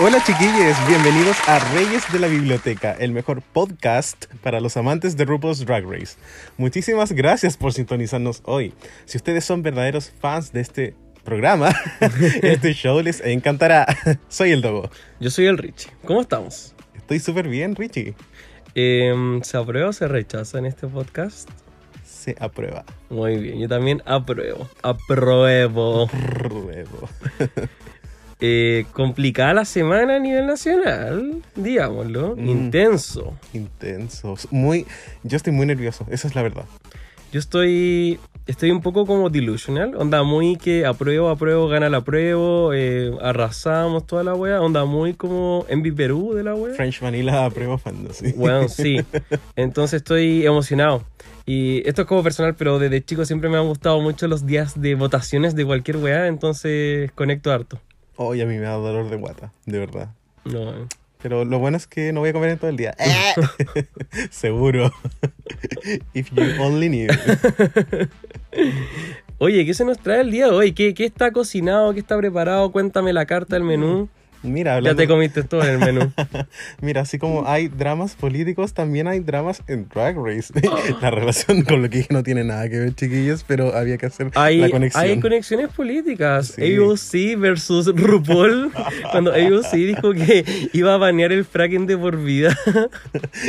Hola chiquillos, bienvenidos a Reyes de la Biblioteca, el mejor podcast para los amantes de RuPaul's Drag Race. Muchísimas gracias por sintonizarnos hoy. Si ustedes son verdaderos fans de este programa, este show les encantará. Soy el Dogo. Yo soy el Richie. ¿Cómo estamos? Estoy súper bien, Richie. Em, ¿Se aprueba o se rechaza en este podcast? Se aprueba. Muy bien, yo también apruebo. Apruebo. Apruebo. Eh, complicada la semana a nivel nacional, digámoslo. Mm. Intenso. Intenso. Muy, yo estoy muy nervioso, esa es la verdad. Yo estoy estoy un poco como delusional. Onda muy que apruebo, apruebo, gana el apruebo. eh, arrasamos toda la wea. Onda muy como Envy Perú de la wea. French Vanilla apruebo fantasy. Bueno, sí. Entonces estoy emocionado. Y esto es como personal, pero desde chico siempre me han gustado mucho los días de votaciones de cualquier weá, entonces conecto harto. Hoy a mí me da dolor de guata, de verdad. No, eh. Pero lo bueno es que no voy a comer en todo el día. Seguro. If you only knew. Oye, ¿qué se nos trae el día de hoy? ¿Qué, qué está cocinado? ¿Qué está preparado? Cuéntame la carta del menú. Mira, Ya te comiste todo en el menú. mira, así como hay dramas políticos, también hay dramas en Drag Race. la relación con lo que dije no tiene nada que ver, chiquillos, pero había que hacer Hay, la conexión. hay conexiones políticas. Sí. AOC versus RuPaul. Cuando AOC dijo que iba a banear el fracking de por vida.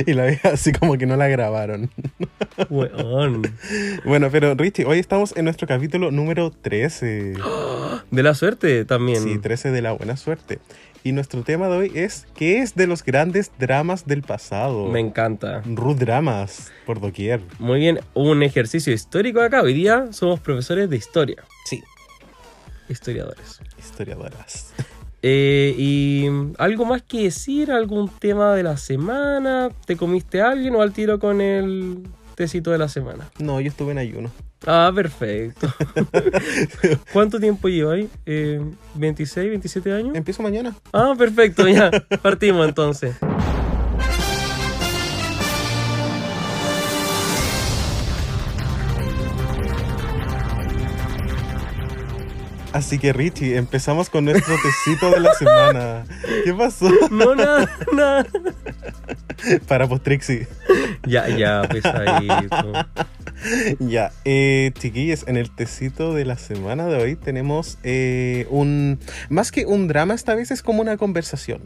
y la vieja así como que no la grabaron. Weón. bueno, pero Richie, hoy estamos en nuestro capítulo número 13. De la suerte también. Sí, 13 de la buena suerte. Y nuestro tema de hoy es ¿qué es de los grandes dramas del pasado? Me encanta. Rudramas por doquier. Muy bien, un ejercicio histórico acá. Hoy día somos profesores de historia, Sí. historiadores. Historiadoras. Eh, y algo más que decir, algún tema de la semana. ¿Te comiste a alguien o al tiro con el tecito de la semana? No, yo estuve en ayuno. Ah, perfecto. ¿Cuánto tiempo lleva ahí? Eh, ¿26, 27 años? Empiezo mañana. Ah, perfecto, ya. Partimos entonces. Así que Richie, empezamos con nuestro tecito de la semana. ¿Qué pasó? No, nada, nada. Para Postrixie. Ya, ya, pesadito. Ya, eh, chiquillos, en el tecito de la semana de hoy tenemos eh, un... Más que un drama, esta vez es como una conversación.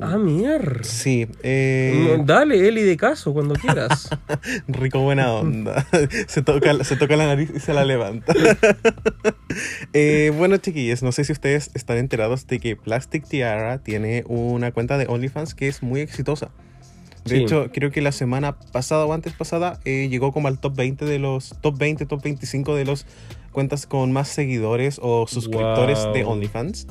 Ah, mierda. Sí, eh, Dale, Eli de caso, cuando quieras. rico buena onda. se, toca, se toca la nariz y se la levanta. Eh, bueno, chiquillos, no sé si ustedes están enterados de que Plastic Tiara tiene una cuenta de OnlyFans que es muy exitosa. De Sí. hecho, creo que la semana pasada o antes pasada eh, llegó como al top 20 de los top 20, top 25 de los cuentas con más seguidores o suscriptores de. OnlyFans.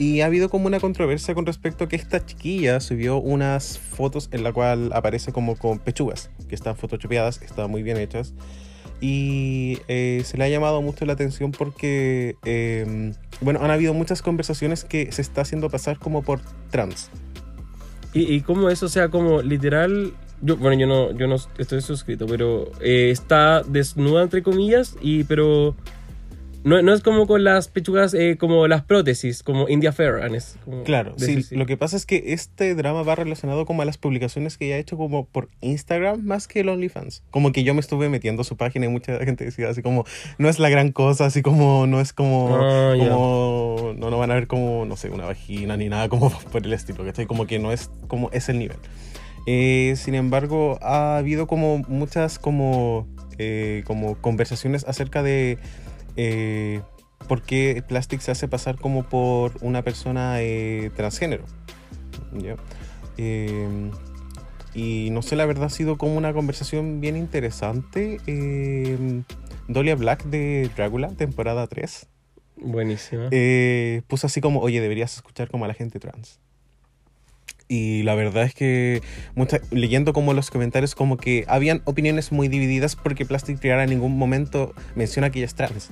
Y ha habido como una controversia con respecto a que esta chiquilla subió unas fotos en la cual aparece como con pechugas, que están photoshopeadas, están muy bien hechas. Y eh, se le ha llamado mucho la atención porque, eh, bueno, han habido muchas conversaciones que se está haciendo pasar como por trans. ¿Y, y cómo eso, o sea, como literal... Yo, bueno, yo no, yo no estoy suscrito, pero eh, está desnuda, entre comillas, y pero... No, no es como con las pechugas, eh, como las prótesis, como India Ferran. Es como Claro, sí, lo que pasa es que este drama va relacionado como a las publicaciones que ella ha hecho como por Instagram más que el OnlyFans. Como que yo me estuve metiendo a su página y mucha gente decía así como, no es la gran cosa, así como, no es como, Ah, no, no van a ver como, no sé, una vagina ni nada como por el estilo, ¿cachai? Como que no es como es el nivel. Eh, sin embargo, ha habido como muchas como, eh, como conversaciones acerca de eh, por qué Plastic se hace pasar como por una persona transgénero. ¿ya? y no sé, la verdad ha sido como una conversación bien interesante. Dolia Black de Dracula, temporada 3. Buenísima. puso así como, oye, deberías escuchar como a la gente trans. Y la verdad es que leyendo como los comentarios como que habían opiniones muy divididas porque Plastic Triara en ningún momento menciona que ella es trans.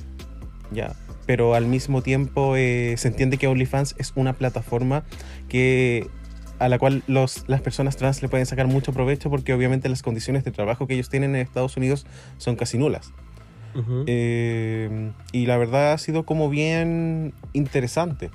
Ya. Pero al mismo tiempo eh, se entiende que OnlyFans es una plataforma que a la cual los, las personas trans le pueden sacar mucho provecho porque obviamente las condiciones de trabajo que ellos tienen en Estados Unidos son casi nulas. Eh, y la verdad ha sido como bien interesante.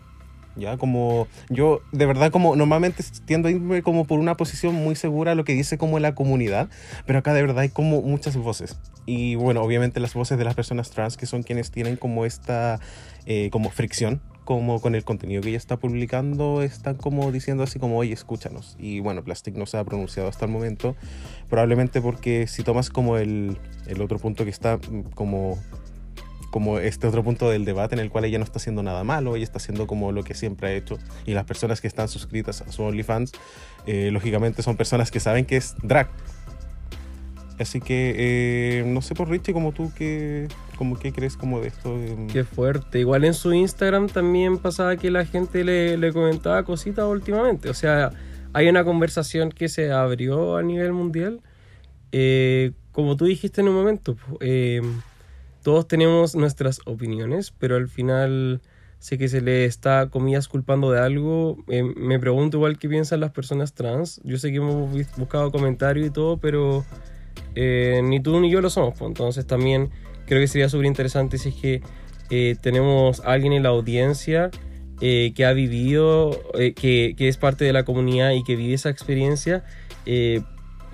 Ya, como yo de verdad como normalmente tiendo a irme como por una posición muy segura lo que dice como la comunidad, pero acá de verdad hay como muchas voces. Y bueno, obviamente las voces de las personas trans que son quienes tienen como esta eh, como fricción como con el contenido que ella está publicando, están como diciendo así como, oye, escúchanos. Y bueno, Plastic no se ha pronunciado hasta el momento, probablemente porque si tomas como el, el otro punto que está mm, como como este otro punto del debate en el cual ella no está haciendo nada malo, ella está haciendo como lo que siempre ha hecho y las personas que están suscritas a su OnlyFans, eh, lógicamente son personas que saben que es drag. Así que eh, no sé por Richie, como tú, ¿qué, como, ¿qué crees como de esto? Qué fuerte. Igual en su Instagram también pasaba que la gente le, le comentaba cositas últimamente. O sea, hay una conversación que se abrió a nivel mundial. Eh, como tú dijiste en un momento, eh, todos tenemos nuestras opiniones, pero al final sé que se le está, comillas, culpando de algo. Eh, me pregunto igual qué piensan las personas trans. Yo sé que hemos buscado comentarios y todo, pero eh, ni tú ni yo lo somos. Pues. Entonces también creo que sería súper interesante si es que eh, tenemos a alguien en la audiencia que ha vivido, que, que, es parte de la comunidad y que vive esa experiencia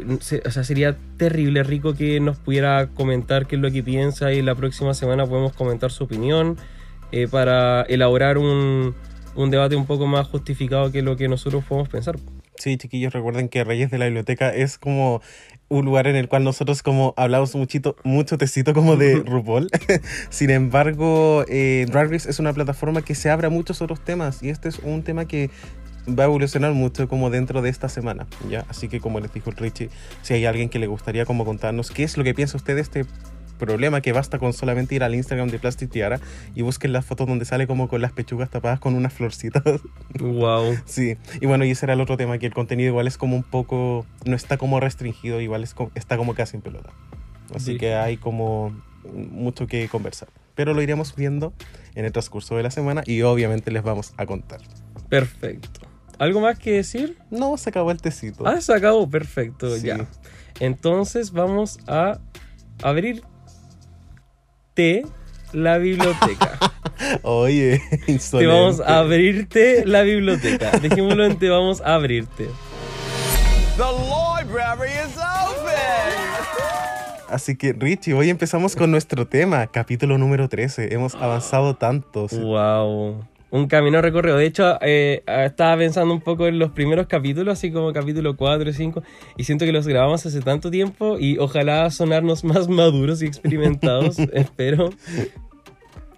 o sea, sería terrible, rico que nos pudiera comentar qué es lo que piensa y la próxima semana podemos comentar su opinión eh, para elaborar un, un, debate un poco más justificado que lo que nosotros podemos pensar. Sí, chiquillos, recuerden que Reyes de la Biblioteca es como un lugar en el cual nosotros como hablamos muchito, mucho tecito como de RuPaul. Sin embargo, eh, Drag Race es una plataforma que se abre a muchos otros temas y este es un tema que va a evolucionar mucho como dentro de esta semana, ¿ya? Así que como les dijo Richie, si hay alguien que le gustaría como contarnos qué es lo que piensa usted de este problema que basta con solamente ir al Instagram de Plastic Tiara y busquen las fotos donde sale como con las pechugas tapadas con unas florcitas. Wow. Sí, y bueno, y ese era el otro tema, que el contenido igual es como un poco, no está como restringido, igual es, está como casi en pelota. Así que hay como mucho que conversar. Pero lo iremos viendo en el transcurso de la semana y obviamente les vamos a contar. Perfecto. ¿Algo más que decir? No, se acabó el tecito. Ah, se acabó, perfecto, ya. Entonces vamos a abrir te la biblioteca. Oye, insolente. Te vamos a abrirte la biblioteca. Dejémoslo en te vamos a abrirte. The library is open. Así que, Richie, hoy empezamos con nuestro tema, capítulo número 13. Hemos avanzado tantos. Wow un camino recorrido. De hecho, eh, estaba pensando un poco en los primeros capítulos, así como capítulo 4 y 5, y siento que los grabamos hace tanto tiempo y ojalá sonarnos más maduros y experimentados, espero.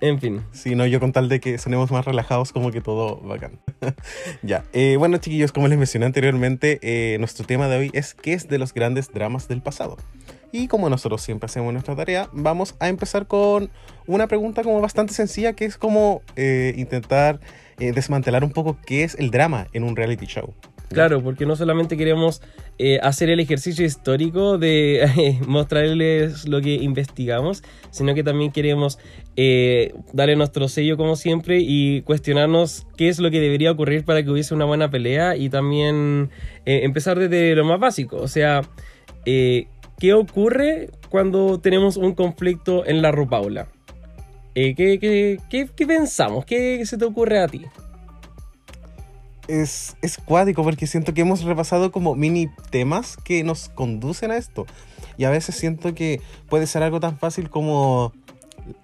En fin. Sí, no, yo con tal de que sonemos más relajados, como que todo bacán. ya. Eh, bueno, chiquillos, como les mencioné anteriormente, eh, nuestro tema de hoy es ¿qué es de los grandes dramas del pasado? Y como nosotros siempre hacemos nuestra tarea, vamos a empezar con una pregunta como bastante sencilla, que es como eh, intentar eh, desmantelar un poco qué es el drama en un reality show. Claro, porque no solamente queremos eh, hacer el ejercicio histórico de mostrarles lo que investigamos, sino que también queremos darle nuestro sello como siempre y cuestionarnos qué es lo que debería ocurrir para que hubiese una buena pelea y también empezar desde lo más básico, o sea, ¿Qué ocurre cuando tenemos un conflicto en la Rupaula? Eh, ¿qué, qué, pensamos? ¿Qué se te ocurre a ti? Es, es cuático porque siento que hemos repasado como mini temas que nos conducen a esto. Y a veces siento que puede ser algo tan fácil como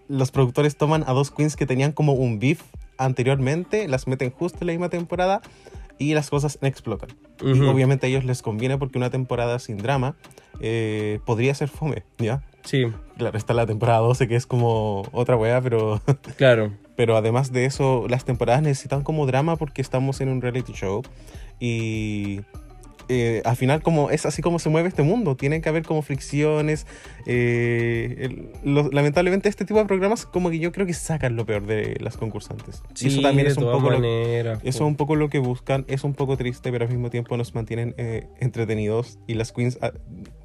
los productores toman a dos queens que tenían como un beef anteriormente, las meten justo en la misma temporada y las cosas explotan. Y obviamente a ellos les conviene porque una temporada sin drama eh, podría ser fome, ¿ya? Sí, Claro, está la temporada 12 que es como otra weá, pero, claro. pero además de eso, las temporadas necesitan como drama porque estamos en un reality show y eh, al final como es así como se mueve este mundo, tienen que haber como fricciones. eh, el- lo- lamentablemente este tipo de programas como que yo creo que sacan lo peor de las concursantes. y eso también es un poco lo, eso es un poco lo que buscan, es un poco triste, pero al mismo tiempo nos mantienen eh, entretenidos. Y las queens, ah,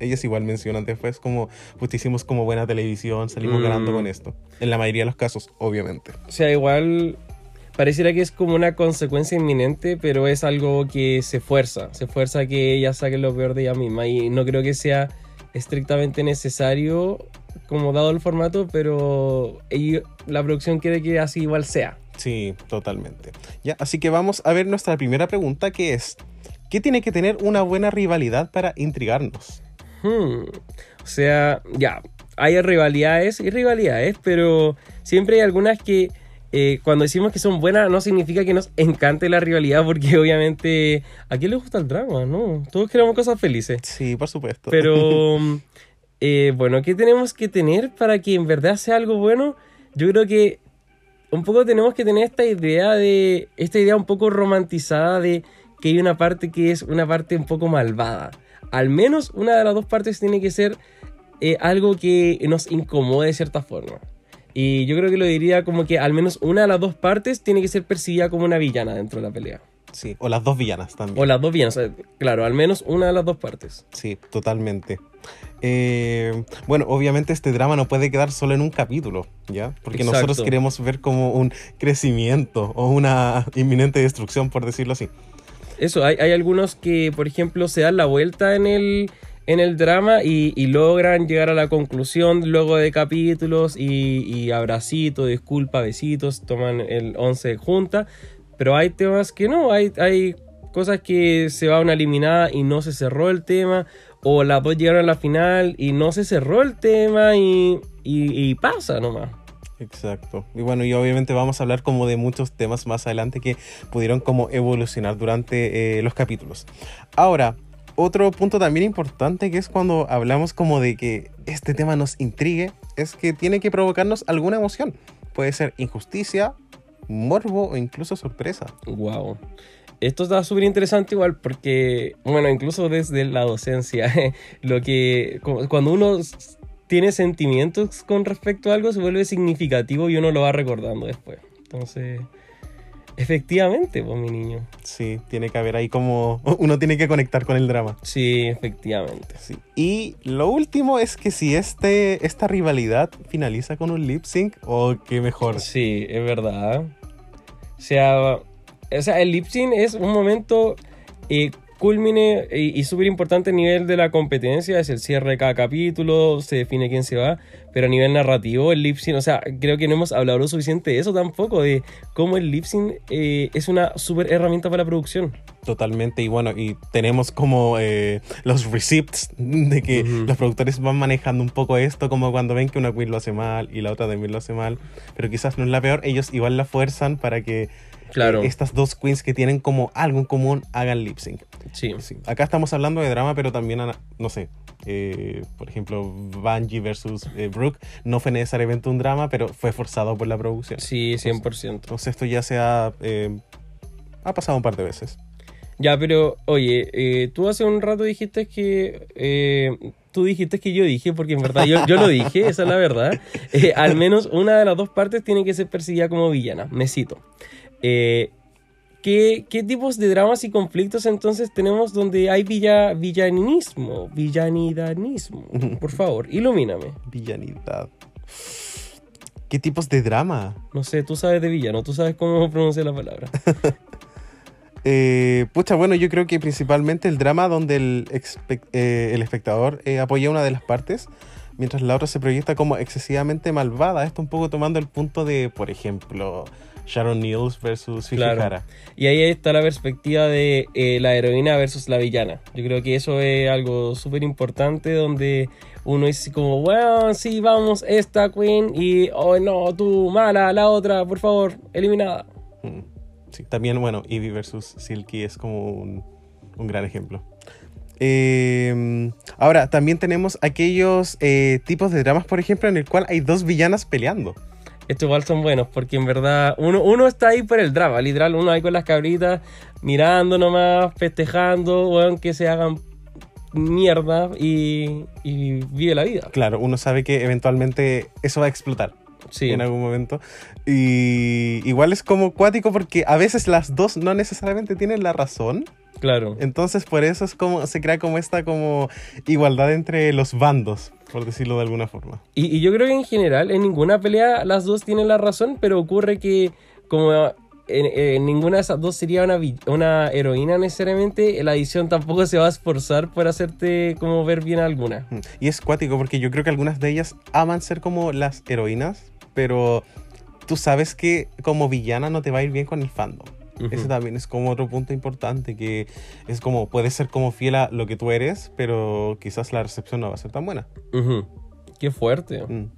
ellas igual mencionan después como, pues hicimos como buena televisión, salimos Mm. ganando con esto. En la mayoría de los casos, obviamente. O sea, igual pareciera que es como una consecuencia inminente, pero es algo que se fuerza. Se fuerza a que ella saque lo peor de ella misma. Y no creo que sea estrictamente necesario, como dado el formato, pero la producción quiere que así igual sea. Sí, totalmente. Ya, así que vamos a ver nuestra primera pregunta, que es, ¿qué tiene que tener una buena rivalidad para intrigarnos? Hmm. O sea, ya, hay rivalidades y rivalidades, pero siempre hay algunas que eh, cuando decimos que son buenas no significa que nos encante la rivalidad, porque obviamente a quién le gusta el drama, ¿no? Todos queremos cosas felices. Sí, por supuesto. Pero, eh, bueno, ¿qué tenemos que tener para que en verdad sea algo bueno? Yo creo que un poco tenemos que tener esta idea de, esta idea un poco romantizada de que hay una parte que es una parte un poco malvada. Al menos una de las dos partes tiene que ser eh, algo que nos incomode de cierta forma. Y yo creo que lo diría como que al menos una de las dos partes tiene que ser percibida como una villana dentro de la pelea. Sí, o las dos villanas también. O las dos villanas, claro, al menos una de las dos partes. Sí, totalmente. Eh, bueno, obviamente este drama no puede quedar solo en un capítulo, ¿ya? Porque Exacto. nosotros queremos ver como un crecimiento o una inminente destrucción, por decirlo así. Eso, hay, hay algunos que, por ejemplo, se dan la vuelta en el, en el drama y, logran llegar a la conclusión luego de capítulos y, y abracito, disculpa, besitos, toman el 11 junta. Pero hay temas que no, hay, cosas que se va una eliminada y no se cerró el tema. O las dos llegaron a la final y no se cerró el tema y pasa nomás. Exacto. Y bueno, y obviamente vamos a hablar como de muchos temas más adelante que pudieron como evolucionar durante eh, los capítulos. Ahora, otro punto también importante que es cuando hablamos como de que este tema nos intrigue, es que tiene que provocarnos alguna emoción. Puede ser injusticia, morbo o incluso sorpresa. Wow. Esto está súper interesante igual porque, bueno, incluso desde la docencia, lo que cu- cuando uno tiene sentimientos con respecto a algo se vuelve significativo y uno lo va recordando después. Entonces, efectivamente, pues mi niño. Sí, tiene que haber ahí como uno tiene que conectar con el drama. Sí, efectivamente. Sí. Y lo último es que si este, esta rivalidad finaliza con un lip sync, o qué mejor. Sí, es verdad. O sea, o sea el lip sync es un momento eh, culmine y, y súper importante a nivel de la competencia. Es el cierre de cada capítulo, se define quién se va. Pero a nivel narrativo, el lip sync, o sea, creo que no hemos hablado lo suficiente de eso tampoco, de cómo el lip sync eh, es una súper herramienta para la producción. Totalmente, y bueno, y tenemos como eh, los receipts de que los productores van manejando un poco esto, como cuando ven que una queen lo hace mal y la otra también lo hace mal, pero quizás no es la peor, ellos igual la fuerzan para que Claro, eh, estas dos queens que tienen como algo en común hagan lip sync. Sí. Sí. Acá estamos hablando de drama, pero también, no sé, eh, por ejemplo, Bungie versus eh, Brooke no fue necesariamente un drama, pero fue forzado por la producción. Sí, 100%. Entonces esto ya se ha, eh, ha pasado un par de veces. Ya, pero oye, tú hace un rato dijiste que... tú dijiste que yo dije, porque en verdad yo, yo lo dije, esa es la verdad. Eh, al menos una de las dos partes tiene que ser percibida como villana. Me cito. Eh, ¿qué, qué tipos de dramas y conflictos entonces tenemos donde hay villa, villanismo, villanidanismo? Por favor, ilumíname. Villanidad. ¿Qué tipos de drama? No sé, tú sabes de villano, tú sabes cómo pronunciar la palabra. Eh, pucha, bueno, yo creo que principalmente el drama donde el, eh, el espectador eh, apoya una de las partes, mientras la otra se proyecta como excesivamente malvada. Esto un poco tomando el punto de, por ejemplo, Sharon Needles versus Claro. Hara. Y ahí está la perspectiva de eh, la heroína versus la villana. Yo creo que eso es algo súper importante donde uno dice como, bueno, sí, vamos, esta queen y, oh no, tú, mala, la otra, por favor, eliminada. Mm. Sí, también, bueno, Eevee versus Silky es como un, un gran ejemplo. Eh, ahora, también tenemos aquellos eh, tipos de dramas, por ejemplo, en el cual hay dos villanas peleando. Estos igual son buenos, porque en verdad uno, uno está ahí por el drama, literal, uno ahí con las cabritas, mirando nomás, festejando, weón, que se hagan mierda y, y vive la vida. Claro, uno sabe que eventualmente eso va a explotar Sí, en algún momento. Y igual es como cuático porque a veces las dos no necesariamente tienen la razón. claro. Entonces por eso es como se crea como esta como igualdad entre los bandos, por decirlo de alguna forma. Y, y yo creo que en general, en ninguna pelea las dos tienen la razón, pero ocurre que como en, en ninguna de esas dos sería una, una heroína necesariamente, la edición tampoco se va a esforzar por hacerte como ver bien alguna. Mm. Y es cuático porque yo creo que algunas de ellas aman ser como las heroínas, pero tú sabes que como villana no te va a ir bien con el fandom. Ese también es como otro punto importante, que es como, puedes ser como fiel a lo que tú eres, pero quizás la recepción no va a ser tan buena. Qué fuerte. Mm.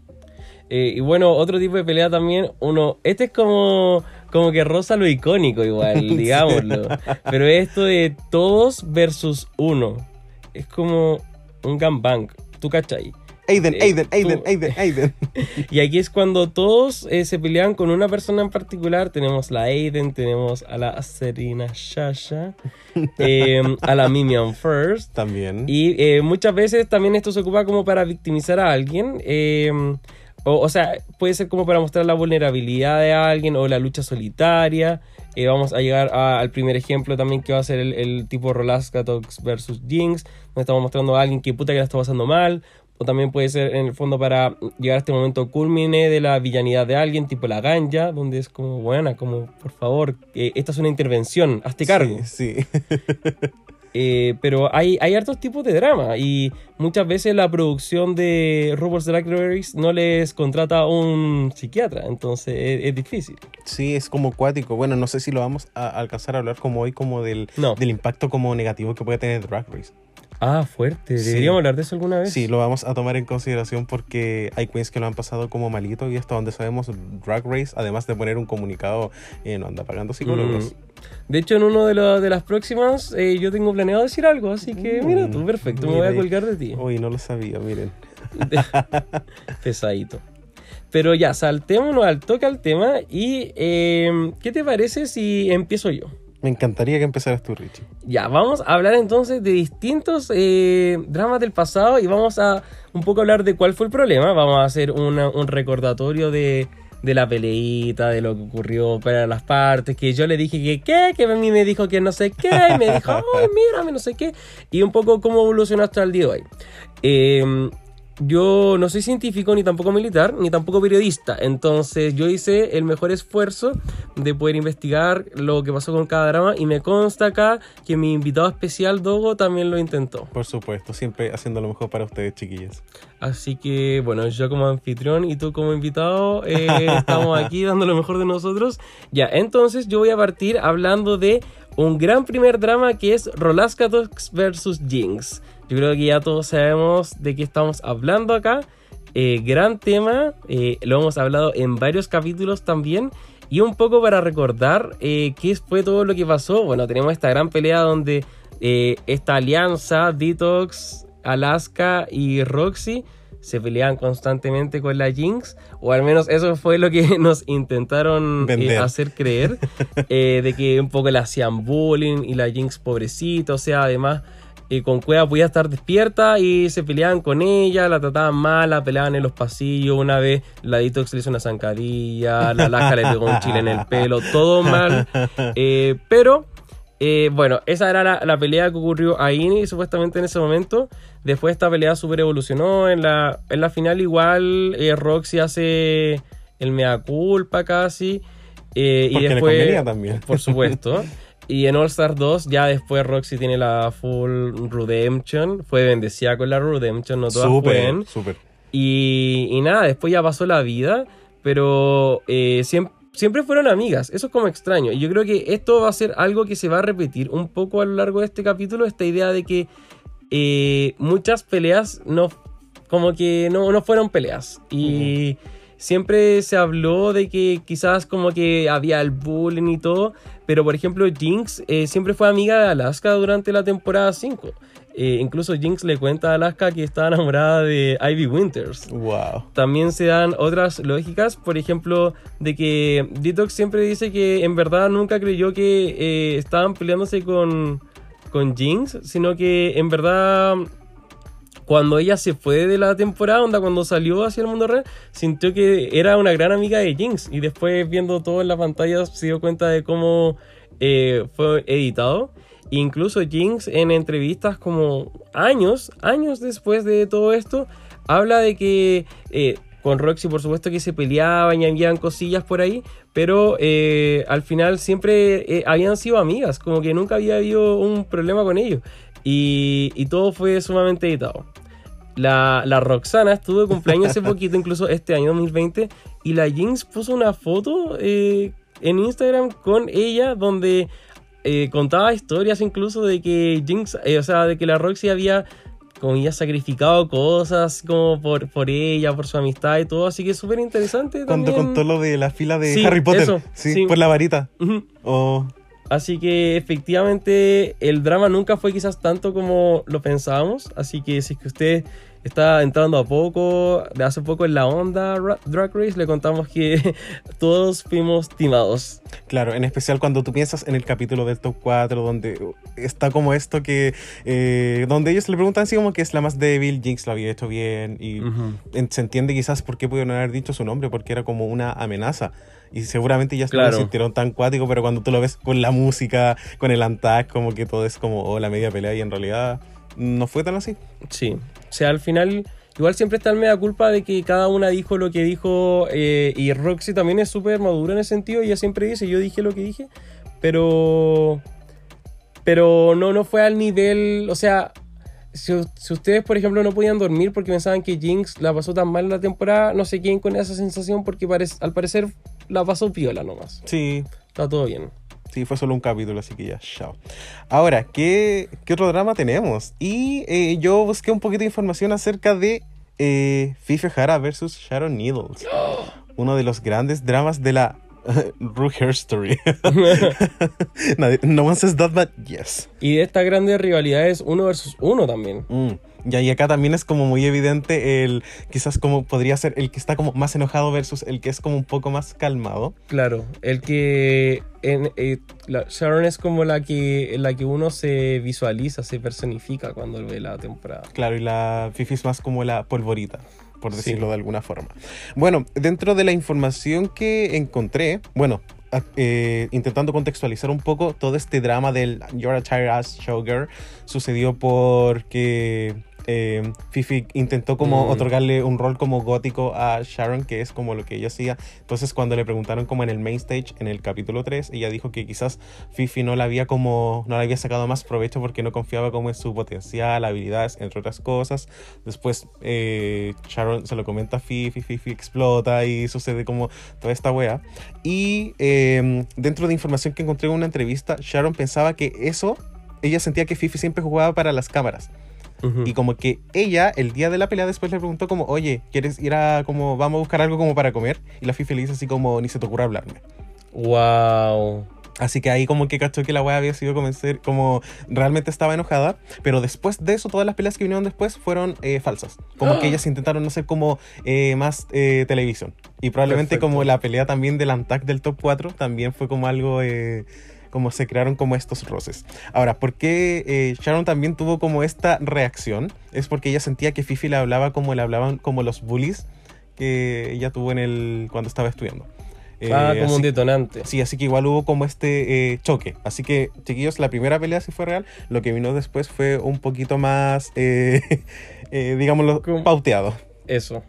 Eh, y bueno, otro tipo de pelea también, uno, este es como, como que rosa lo icónico igual, digámoslo. Pero esto de todos versus uno, es como un gangbang, ¿tú cachai? Aiden, Aiden, Aiden, Aiden, Aiden. Y aquí es cuando todos eh, se pelean con una persona en particular. Tenemos la Aiden, tenemos a la Serena Shasha, eh, a la Mimian First. También. Y eh, muchas veces también esto se ocupa como para victimizar a alguien. eh, o, o sea, puede ser como para mostrar la vulnerabilidad de alguien o la lucha solitaria. Eh, vamos a llegar a- al primer ejemplo también que va a ser el, el tipo Rolaskatox versus Jinx, donde estamos mostrando a alguien que puta que la está pasando mal. O también puede ser en el fondo para llegar a este momento culmine de la villanidad de alguien, tipo la ganja, donde es como, buena, como, por favor, eh, esta es una intervención, hazte cargo. Sí, sí. Eh, pero hay, hay hartos tipos de drama y muchas veces la producción de Drag Race no les contrata a un psiquiatra, entonces es, es difícil. Sí, es como cuático. Bueno, no sé si lo vamos a alcanzar a hablar como hoy, como del, No. del impacto como negativo que puede tener Drag Race. Ah, fuerte. Sí. ¿Deberíamos hablar de eso alguna vez? Sí, lo vamos a tomar en consideración porque hay queens que lo han pasado como malito y hasta donde sabemos Drag Race, además de poner un comunicado, eh, no anda pagando psicólogos. Mm. De hecho, en uno de, los- de las próximas eh, yo tengo planeado decir algo, así que Mm, mira tú, perfecto, me voy a colgar de ti. Uy, no lo sabía, miren. Pesadito. Pero ya, saltémonos al toque al tema y eh, ¿qué te parece si empiezo yo? Me encantaría que empezaras tú, Richie. Ya, vamos a hablar entonces de distintos eh, dramas del pasado y vamos a un poco hablar de cuál fue el problema. Vamos a hacer un recordatorio de, de la peleita, de lo que ocurrió para las partes, que yo le dije que qué, que a mí me dijo que no sé qué, y me dijo, ay, mírame, no sé qué, y un poco cómo evolucionó hasta el día de hoy. Eh, yo no soy científico, ni tampoco militar, ni tampoco periodista. Entonces yo hice el mejor esfuerzo de poder investigar lo que pasó con cada drama. Y me consta acá que mi invitado especial, Dogo, también lo intentó. Por supuesto, siempre haciendo lo mejor para ustedes, chiquillas. Así que, bueno, yo como anfitrión y tú como invitado, eh, estamos aquí dando lo mejor de nosotros. Ya, entonces yo voy a partir hablando de un gran primer drama que es Rolaskatox versus Jinx. Yo creo que ya todos sabemos de qué estamos hablando acá. Eh, gran tema, eh, lo hemos hablado en varios capítulos también. Y un poco para recordar eh, qué fue todo lo que pasó. Bueno, tenemos esta gran pelea donde esta alianza, Detox, Alaska y Roxy, se peleaban constantemente con la Jinx. O al menos eso fue lo que nos intentaron eh, hacer creer. eh, de que un poco le hacían bullying y la Jinx pobrecita. O sea, además con Cueva podía estar despierta y se peleaban con ella, la trataban mal, la peleaban en los pasillos. Una vez la Detox le hizo una zancadilla, la Alaska le pegó un chile en el pelo, todo mal. Eh, pero, eh, bueno, esa era la, la pelea que ocurrió ahí supuestamente en ese momento. Después esta pelea super evolucionó. En la, en la final igual eh, Roxy hace el mea culpa casi. eh, y Porque después, también. por supuesto. Y en All Star 2 ya después Roxy tiene la full redemption. Fue bendecida con la redemption, no todas pueden. Súper, súper. Y, y nada, después ya pasó la vida, pero eh, siempre, siempre fueron amigas. Eso es como extraño. Y yo creo que esto va a ser algo que se va a repetir un poco a lo largo de este capítulo, esta idea de que eh, muchas peleas no, como que no, no fueron peleas. Y siempre se habló de que quizás como que había el bullying y todo, pero por ejemplo Jinx eh, siempre fue amiga de Alaska durante la temporada 5. Eh, incluso Jinx le cuenta a Alaska que está enamorada de Ivy Winters. Wow. También se dan otras lógicas, por ejemplo, de que Detox siempre dice que en verdad nunca creyó que eh, estaban peleándose con, con Jinx, sino que en verdad cuando ella se fue de la temporada, cuando salió hacia el mundo real, sintió que era una gran amiga de Jinx y después viendo todo en la pantalla se dio cuenta de cómo eh, fue editado. Incluso Jinx en entrevistas como años, años después de todo esto, habla de que eh, con Roxy por supuesto que se peleaban y habían cosillas por ahí, pero eh, al final siempre habían sido amigas, como que nunca había habido un problema con ellos. Y, y, todo fue sumamente editado. La, la, Roxana estuvo de cumpleaños hace poquito, incluso este año 2020, y la Jinx puso una foto eh, en Instagram con ella donde eh, contaba historias incluso de que Jinx, eh, o sea, de que la Roxy había como ya sacrificado cosas como por, por ella, por su amistad y todo, así que es súper interesante. Cuando contó lo de la fila de Harry Potter, sí, por la varita. Uh Así que efectivamente el drama nunca fue quizás tanto como lo pensábamos. Así que si es que usted está entrando a poco, de hace poco en la onda Drag Race, le contamos que todos fuimos timados. Claro, en especial cuando tú piensas en el capítulo del top 4, donde está como esto que, eh, donde ellos le preguntan así como que es la más débil, Jinx lo había hecho bien, y se entiende quizás por qué pudieron haber dicho su nombre, porque era como una amenaza. Y seguramente ya claro. lo sintieron tan cuático, pero cuando tú lo ves con la música, con el antac, como que todo es como oh, la media pelea y en realidad no fue tan así. Sí, o sea, al final igual siempre está el media culpa de que cada una dijo lo que dijo eh, y Roxy también es súper madura en ese sentido, ella siempre dice, yo dije lo que dije, pero... Pero no, no fue al nivel, o sea, si, ustedes, por ejemplo, no podían dormir porque pensaban que Jinx la pasó tan mal la temporada, no sé quién con esa sensación porque al parecer la pasó piola nomás. Sí. Está todo bien. Sí, fue solo un capítulo, así que ya, chao. Ahora, ¿qué, qué otro drama tenemos? Y eh, yo busqué un poquito de información acerca de eh, Fife Hara versus Sharon Needles. Uno de los grandes dramas de la Ru Hair Story. no one says that, but yes. Y de estas grandes rivalidades, uno versus uno también. Mm. Y acá también es como muy evidente el, quizás como podría ser el que está como más enojado versus el que es como un poco más calmado. Claro, el que en, eh, Sharon es como la que, la que uno se visualiza, se personifica cuando ve la temporada. Claro, y la Fifi es más como la polvorita por decirlo de alguna forma. Bueno, dentro de la información que encontré, bueno, eh, intentando contextualizar un poco todo este drama del You're a Tired Ass Showgirl sucedió porque eh, Fifi intentó como mm. otorgarle un rol como gótico a Sharon, que es como lo que ella hacía. Entonces cuando le preguntaron como en el main stage, en el capítulo 3, ella dijo que quizás Fifi no la había como, no la había sacado más provecho porque no confiaba como en su potencial, habilidades, entre otras cosas. Después eh, Sharon se lo comenta a Fifi, Fifi explota y sucede como toda esta wea. Y em, dentro de información que encontré en una entrevista, Sharon pensaba que eso, ella sentía que Fifi siempre jugaba para las cámaras. Y como que ella, el día de la pelea, después le preguntó como, oye, ¿quieres ir a como, vamos a buscar algo como para comer? Y la Fifi le dice así como, ni se te ocurra hablarme. Wow. Así que ahí como que cachó que la weá había sido convencer, como realmente estaba enojada, pero después de eso todas las peleas que vinieron después fueron eh, falsas. Como que ellas intentaron hacer como eh, más eh, televisión. Y probablemente como la pelea también del Antac del top 4 también fue como algo como se crearon como estos roces. Ahora, ¿por qué eh, Sharon también tuvo como esta reacción? Es porque ella sentía que Fifi le hablaba como le hablaban como los bullies que ella tuvo en el cuando estaba estudiando. ah, eh, como un detonante. Sí, así que igual hubo como este eh, choque. Así que, chiquillos, la primera pelea sí fue real. Lo que vino después fue un poquito más, digámoslo, pauteado. Eso.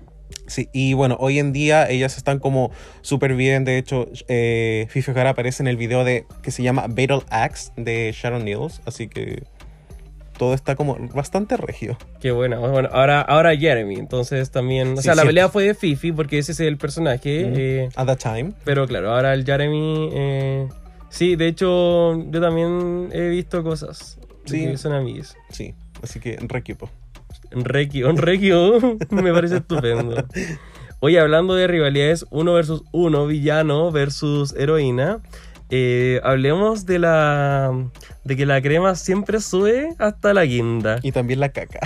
Sí, y bueno, hoy en día ellas están como súper bien. De hecho, eh, Fifi O'Hara aparece en el video de que se llama Battle Axe de Sharon Needles. Así que todo está como bastante regio. Qué bueno. Bueno, ahora, ahora Jeremy. Entonces también. O sea, la pelea fue de Fifi porque ese es el personaje. Eh, At the time. Pero claro, ahora el Jeremy. Eh, sí, de hecho, yo también he visto cosas. Sí. son amigos. Sí, así que requipo. Reiki, un Reiki, me parece estupendo. Oye, hablando de rivalidades uno versus uno, villano versus heroína, eh, hablemos de la de que la crema siempre sube hasta la guinda. Y también la caca.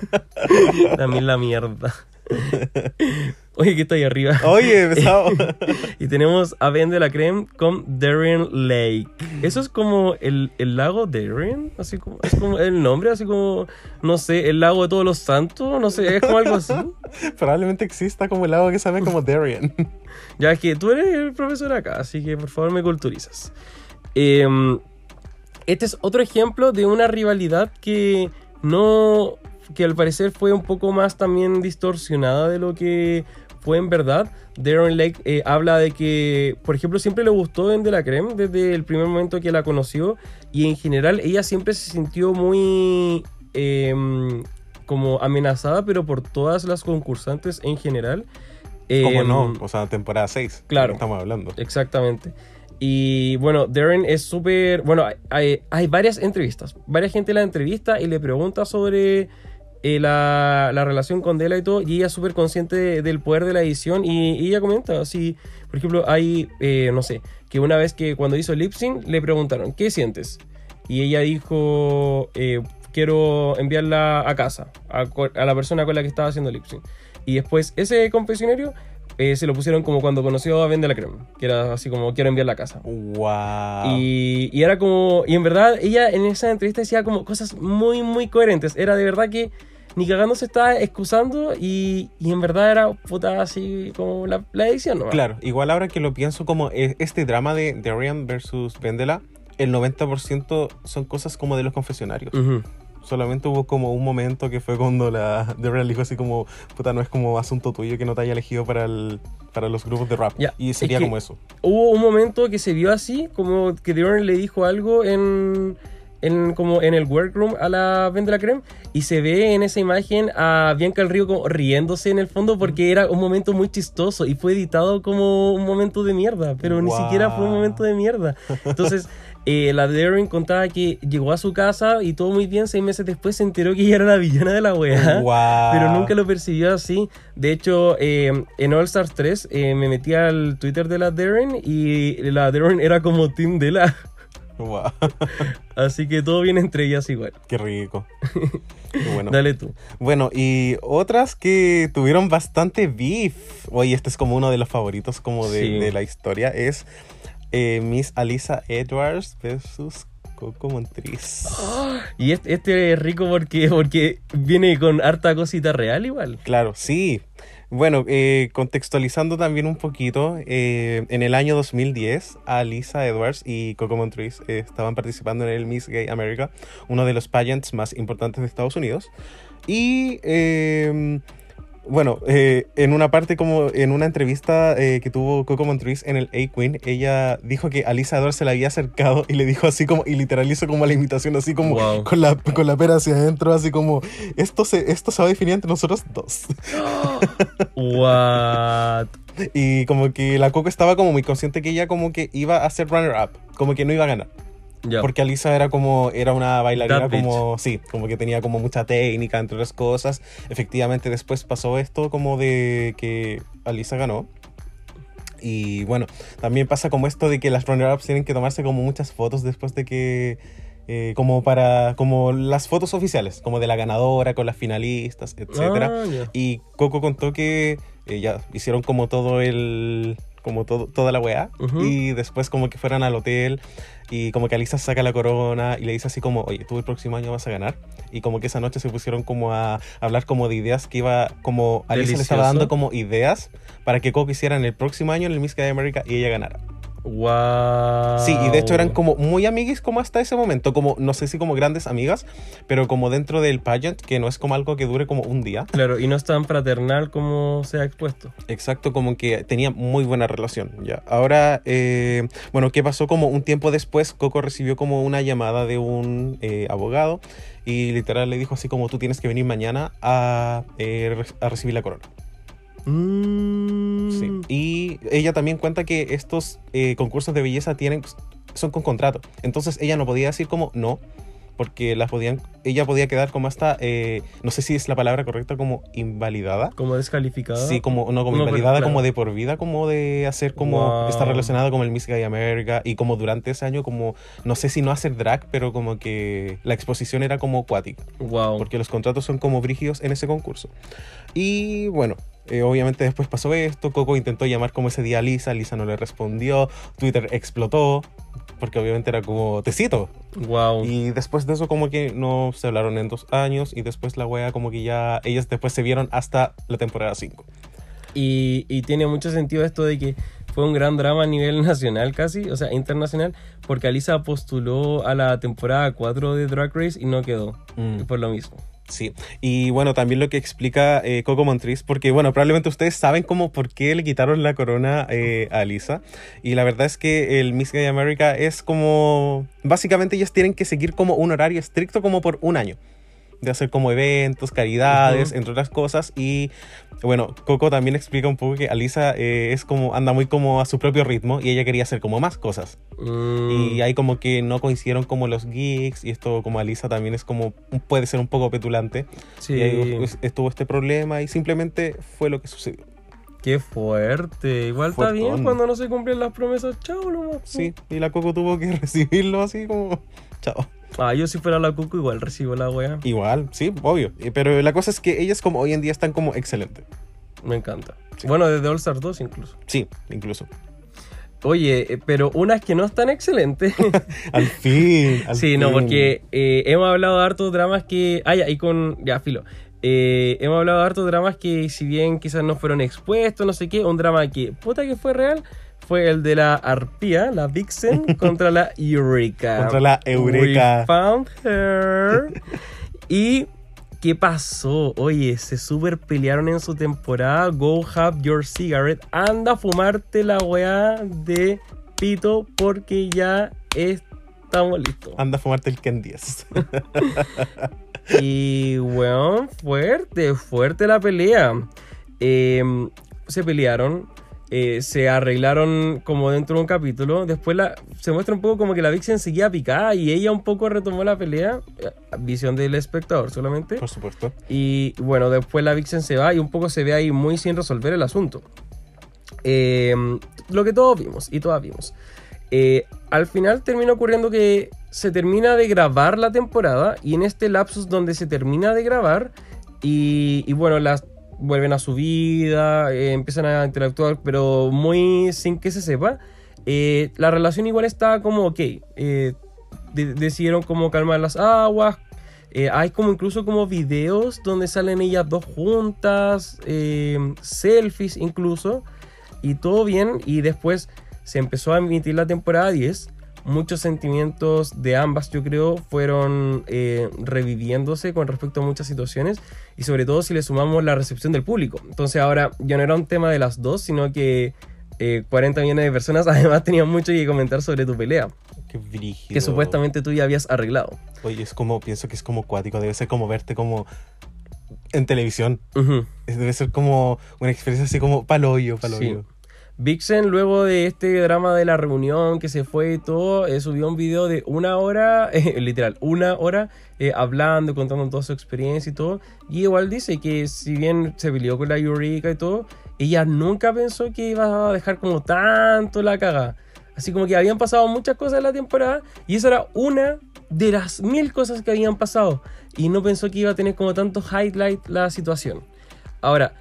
También la mierda. Oye, que está ahí arriba. Oye, pesado. Y tenemos a Ben de la Creme con Darien Lake. Eso es como el, el lago Darien, así como, es como el nombre, así como, no sé, el lago de todos los santos, no sé, es como algo así. Probablemente exista como el agua que sabe como Darien. Ya es que tú eres el profesor acá, así que por favor me culturizas. Em, este es otro ejemplo de una rivalidad que no. que al parecer fue un poco más también distorsionada de lo que fue en verdad. Darren Lake eh, habla de que, por ejemplo, siempre le gustó Ben de la Creme desde el primer momento que la conoció y en general ella siempre se sintió muy. em, como amenazada, pero por todas las concursantes en general. ¿Cómo Em, no? O sea, temporada 6. claro. Estamos hablando. Exactamente. Y bueno, Darren es súper... Bueno, hay, hay, hay varias entrevistas. Varias gente la entrevista y le pregunta sobre eh, la, la relación con Dela y todo. Y ella es súper consciente de- del poder de la edición. Y, y ella comenta, así, por ejemplo, hay, eh, no sé, que una vez que cuando hizo lip sync le preguntaron, ¿qué sientes? Y ella dijo, eh, quiero enviarla a casa, a, la persona con la que estaba haciendo lip sync. Y después ese confesionario eh, se lo pusieron como cuando conoció a Ben de la Crema, que era así como quiero enviarla a casa. Wow. Y, y era como, y en verdad ella en esa entrevista decía como cosas muy, muy coherentes. Era de verdad que ni cagando se estaba excusando y, y en verdad era puta así como la, la edición, ¿no? Claro, igual ahora que lo pienso como e- este drama de Darian versus Vendela, el 90% son cosas como de los confesionarios. Solamente hubo como un momento que fue cuando la Darian dijo así como, puta, no es como asunto tuyo que no te haya elegido para, el, para los grupos de rap. Y es sería que- como eso. Hubo un momento que se vio así, como que Dior le dijo algo en, en, como en el workroom a la Ben de la Creme y se ve en esa imagen a Bianca del Río como riéndose en el fondo porque era un momento muy chistoso y fue editado como un momento de mierda, pero ni siquiera fue un momento de mierda. Entonces, eh, la Darren contaba que llegó a su casa y todo muy bien, seis meses después se enteró que ella era la villana de la weá. Wow. Pero nunca lo percibió así. De hecho, eh, en All Stars 3 eh, me metí al Twitter de la Darren y la Darren era como Team de la. Wow. Así que todo bien entre ellas igual. Qué rico. Qué bueno. Dale tú. Bueno, y otras que tuvieron bastante beef. Oye, este es como uno de los favoritos como de, Sí. de la historia. Es eh, Miss Alisa Edwards versus Coco Montriz. Y este, este es rico porque, porque viene con harta cosita real igual. Claro, sí. Bueno, eh, contextualizando también un poquito, eh, en el año 2010, Alisa Edwards y Coco Montriz eh, estaban participando en el Miss Gay America, uno de los pageants más importantes de Estados Unidos. Y eh, bueno, eh, en una parte como en una entrevista eh, que tuvo Coco Montriz en el A-Queen, ella dijo que Alisa Edwards se le había acercado y le dijo así como, y literalizó como la imitación, así como Wow. con, la, con la pera hacia adentro, así como, esto se, esto se va a definir entre nosotros dos. What? Y como que la Coco estaba como muy consciente que ella como que iba a ser runner-up, como que no iba a ganar. Porque Alisa era como, era una bailarina That bitch. como, sí, como que tenía como mucha técnica, entre otras cosas. Efectivamente después pasó esto como de que Alisa ganó. Y bueno, también pasa como esto de que las runner-ups tienen que tomarse como muchas fotos después de que, eh, como para, como las fotos oficiales, como de la ganadora con las finalistas, etcétera. Ah. Y Coco contó que eh, ya hicieron como todo el. Como todo, toda la weá. Y después como que fueran al hotel. Y como que Alisa saca la corona y le dice así como, oye, tú el próximo año vas a ganar. Y como que esa noche se pusieron como a hablar como de ideas que iba, como Alisa le estaba dando como ideas para que Coco hiciera en el próximo año en el Miss Gay America y ella ganara. Wow. Sí, y de hecho eran como muy amiguis como hasta ese momento, como no sé si como grandes amigas, pero como dentro del pageant, que no es como algo que dure como un día. Claro, y no es tan fraternal como se ha expuesto. Exacto, como que tenía muy buena relación. Ya. Ahora, eh, bueno, ¿qué pasó? Como un tiempo después, Coco recibió como una llamada de un eh, abogado y literal le dijo así como tú tienes que venir mañana a, eh, a recibir la corona. Mm. Sí. Y ella también cuenta que estos eh, concursos de belleza tienen son con contrato. Entonces ella no podía decir como no, porque las podían, ella podía quedar como hasta, eh, no sé si es la palabra correcta, como invalidada. Como descalificada. Sí, como, no, como No, pero invalidada, claro. como de por vida, como de hacer como, Wow. está relacionada como el Miss Gay America, y como durante ese año, como, no sé si no hacer drag, pero como que la exposición era como acuática Wow. porque los contratos son como brígidos en ese concurso. Y bueno, eh, obviamente después pasó esto, Coco intentó llamar como ese día a Lisa, Lisa no le respondió, Twitter explotó, porque obviamente era como tecito. Wow. Y después de eso como que no se hablaron en dos años y después la wea como que ya ellas después se vieron hasta la temporada 5. Y, y tiene mucho sentido esto de que fue un gran drama a nivel nacional casi, o sea, internacional, porque Alisa postuló a la temporada 4 de Drag Race y no quedó. Mm. Por lo mismo. Sí, y bueno, también lo que explica eh, Coco Montriz, porque bueno, probablemente ustedes saben como por qué le quitaron la corona eh, a Lisa, y la verdad es que el Miss Gay America es como, básicamente ellos tienen que seguir como un horario estricto como por un año, de hacer como eventos, caridades, entre otras cosas, y bueno, Coco también explica un poco que Alisa eh, es como, anda muy como a su propio ritmo, y ella quería hacer como más cosas. Mm, Y ahí como que no coincidieron como los geeks y esto como Alisa también es como puede ser un poco petulante. sí. Y ahí pues, estuvo este problema y simplemente fue lo que sucedió. Qué fuerte. Igual está bien cuando no se cumplen las promesas. Chao, nomás. Sí, y la Coco tuvo que recibirlo así como chao. Ah, yo si fuera la cucu igual recibo la wea. Igual, sí, obvio. Pero la cosa es que ellas como hoy en día están como excelentes. Me encanta. Sí. Bueno, desde All Stars 2 incluso. Sí, incluso. Oye, eh, pero unas que no están excelentes. Al fin. al sí, no, porque eh, hemos hablado de hartos dramas que. Ah, ya, y con. Ya, filo. Eh, hemos hablado de hartos dramas que, si bien quizás no fueron expuestos, no sé qué, un drama que, puta que fue real, fue el de la arpía, la Vixen, contra la Eureka. Contra la Eureka. We found her. y. ¿Qué pasó? Oye, se super pelearon en su temporada. Go have your cigarette. Anda a fumarte la weá de pito porque ya estamos listos. Anda a fumarte el Ken 10. Y, weón, fuerte, fuerte la pelea. Eh, se pelearon, eh, se arreglaron como dentro de un capítulo. Después la, se muestra un poco como que la Vixen seguía picada y ella un poco retomó la pelea. eh, Visión del espectador solamente. Por supuesto. Y bueno, después la Vixen se va y un poco se ve ahí muy sin resolver el asunto. Eh, lo que todos vimos y todas vimos. Eh, al final termina ocurriendo que se termina de grabar la temporada y en este lapsus donde se termina de grabar y, y bueno, las vuelven a su vida, eh, empiezan a interactuar pero muy sin que se sepa, eh, la relación igual está como ok. eh, de- decidieron como calmar las aguas, hay como incluso como videos donde salen ellas dos juntas, selfies incluso, y todo bien. Y después se empezó a emitir la temporada 10. Muchos sentimientos de ambas, yo creo, fueron eh, reviviéndose con respecto a muchas situaciones. Y sobre todo si le sumamos la recepción del público. Entonces ahora ya no era un tema de las dos, sino que eh, 40 millones de personas además tenían mucho que comentar sobre tu pelea. Qué brígido. Que supuestamente tú ya habías arreglado. Oye, es como, pienso que es como cuático. Debe ser como verte como en televisión. Ujú. Es- Debe ser como una experiencia así como paloyo, Sí. Vixen, luego de este drama de la reunión que se fue y todo, eh, subió un video de una hora, eh, literal, una hora, eh, hablando, contando toda su experiencia y todo. Y igual dice que si bien se peleó con la Eureka y todo, ella nunca pensó que iba a dejar como tanto la caga. Así como que habían pasado muchas cosas en la temporada y esa era una de las mil cosas que habían pasado. Y no pensó que iba a tener como tanto highlight la situación. Ahora,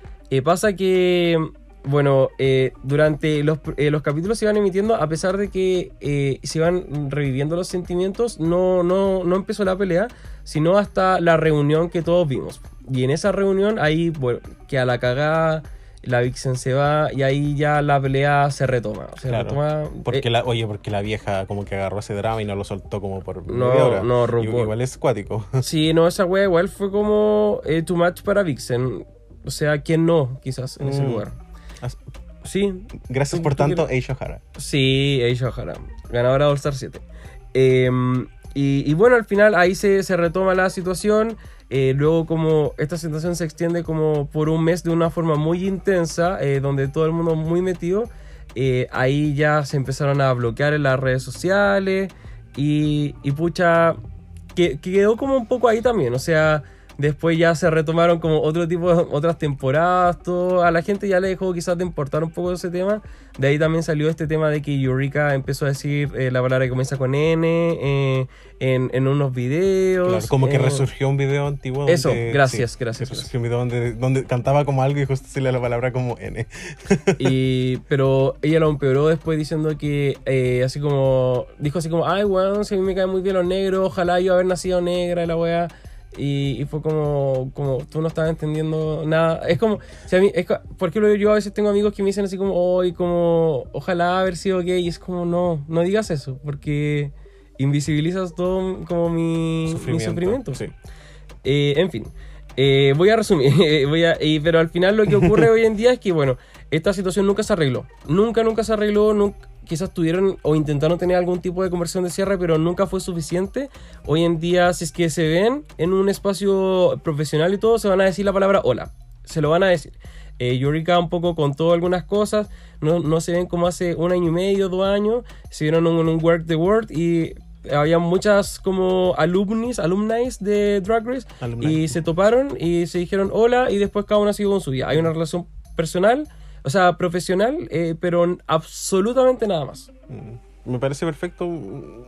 pasa que, bueno, eh, durante los, eh, los capítulos se iban emitiendo, a pesar de que eh, se iban reviviendo los sentimientos, no, no, no empezó la pelea, sino hasta la reunión que todos vimos. Y en esa reunión, ahí, bueno, que a la cagada, la Vixen se va y ahí ya la pelea se retoma. Se Claro. retoma Porque eh, la, oye, porque la vieja como que agarró ese drama y no lo soltó como por No, media hora. no, RuPaul. Igual es cuático. Sí, no, esa wea igual fue como eh, too much para Vixen. O sea, ¿quién no? Quizás en ese Mm. lugar. Sí, Gracias ¿Tú- por tanto, Aisha O'Hara. Sí, Aisha O'Hara, ganadora de All Star 7. Eh, y, y bueno, al final ahí se, se retoma la situación. Eh, luego como esta situación se extiende como por un mes de una forma muy intensa, eh, donde todo el mundo muy metido. eh, ahí ya se empezaron a bloquear en las redes sociales. Y, y pucha, que, que quedó como un poco ahí también. O sea, después ya se retomaron como otro tipo de otras temporadas. Todo. A la gente ya le dejó quizás de importar un poco ese tema. De ahí también salió este tema de que Eureka empezó a decir eh, la palabra que comienza con N eh, en, en unos videos. Claro, como que eh, resurgió un video antiguo. Eso, gracias, sí, gracias, Resurgió un video donde, donde cantaba como algo y justo salía la palabra como N. Y, pero ella lo empeoró después diciendo que, eh, así como, dijo así como, ay, weón, si a mí me caen muy bien los negros, ojalá yo haber nacido negra y la weá. Y, y fue como, como, tú no estabas entendiendo nada. Es como, si a mí, es, co- por ejemplo, yo a veces tengo amigos que me dicen así como, hoy, como, ojalá haber sido gay. Y es como, no, no digas eso, porque invisibilizas todo como mi mi sufrimiento. Sí. Eh, en fin, eh, voy a resumir, voy a, pero al final lo que ocurre hoy en día es que, bueno, esta situación nunca se arregló. Nunca, nunca se arregló, nunca, quizás tuvieron o intentaron tener algún tipo de conversión de cierre, pero nunca fue suficiente. Hoy en día, si es que se ven en un espacio profesional y todo, se van a decir la palabra hola. Se lo van a decir. Eh, Yurika un poco contó algunas cosas, no, no se ven como hace un año y medio, dos años, se vieron en un Work the World y había muchas como alumnis, alumnis de Drag Race Alumni. y se toparon y se dijeron hola y después cada uno siguió con su vida. Hay una relación personal, o sea, profesional, eh, pero absolutamente nada más. Mm, Me parece perfecto. Mm,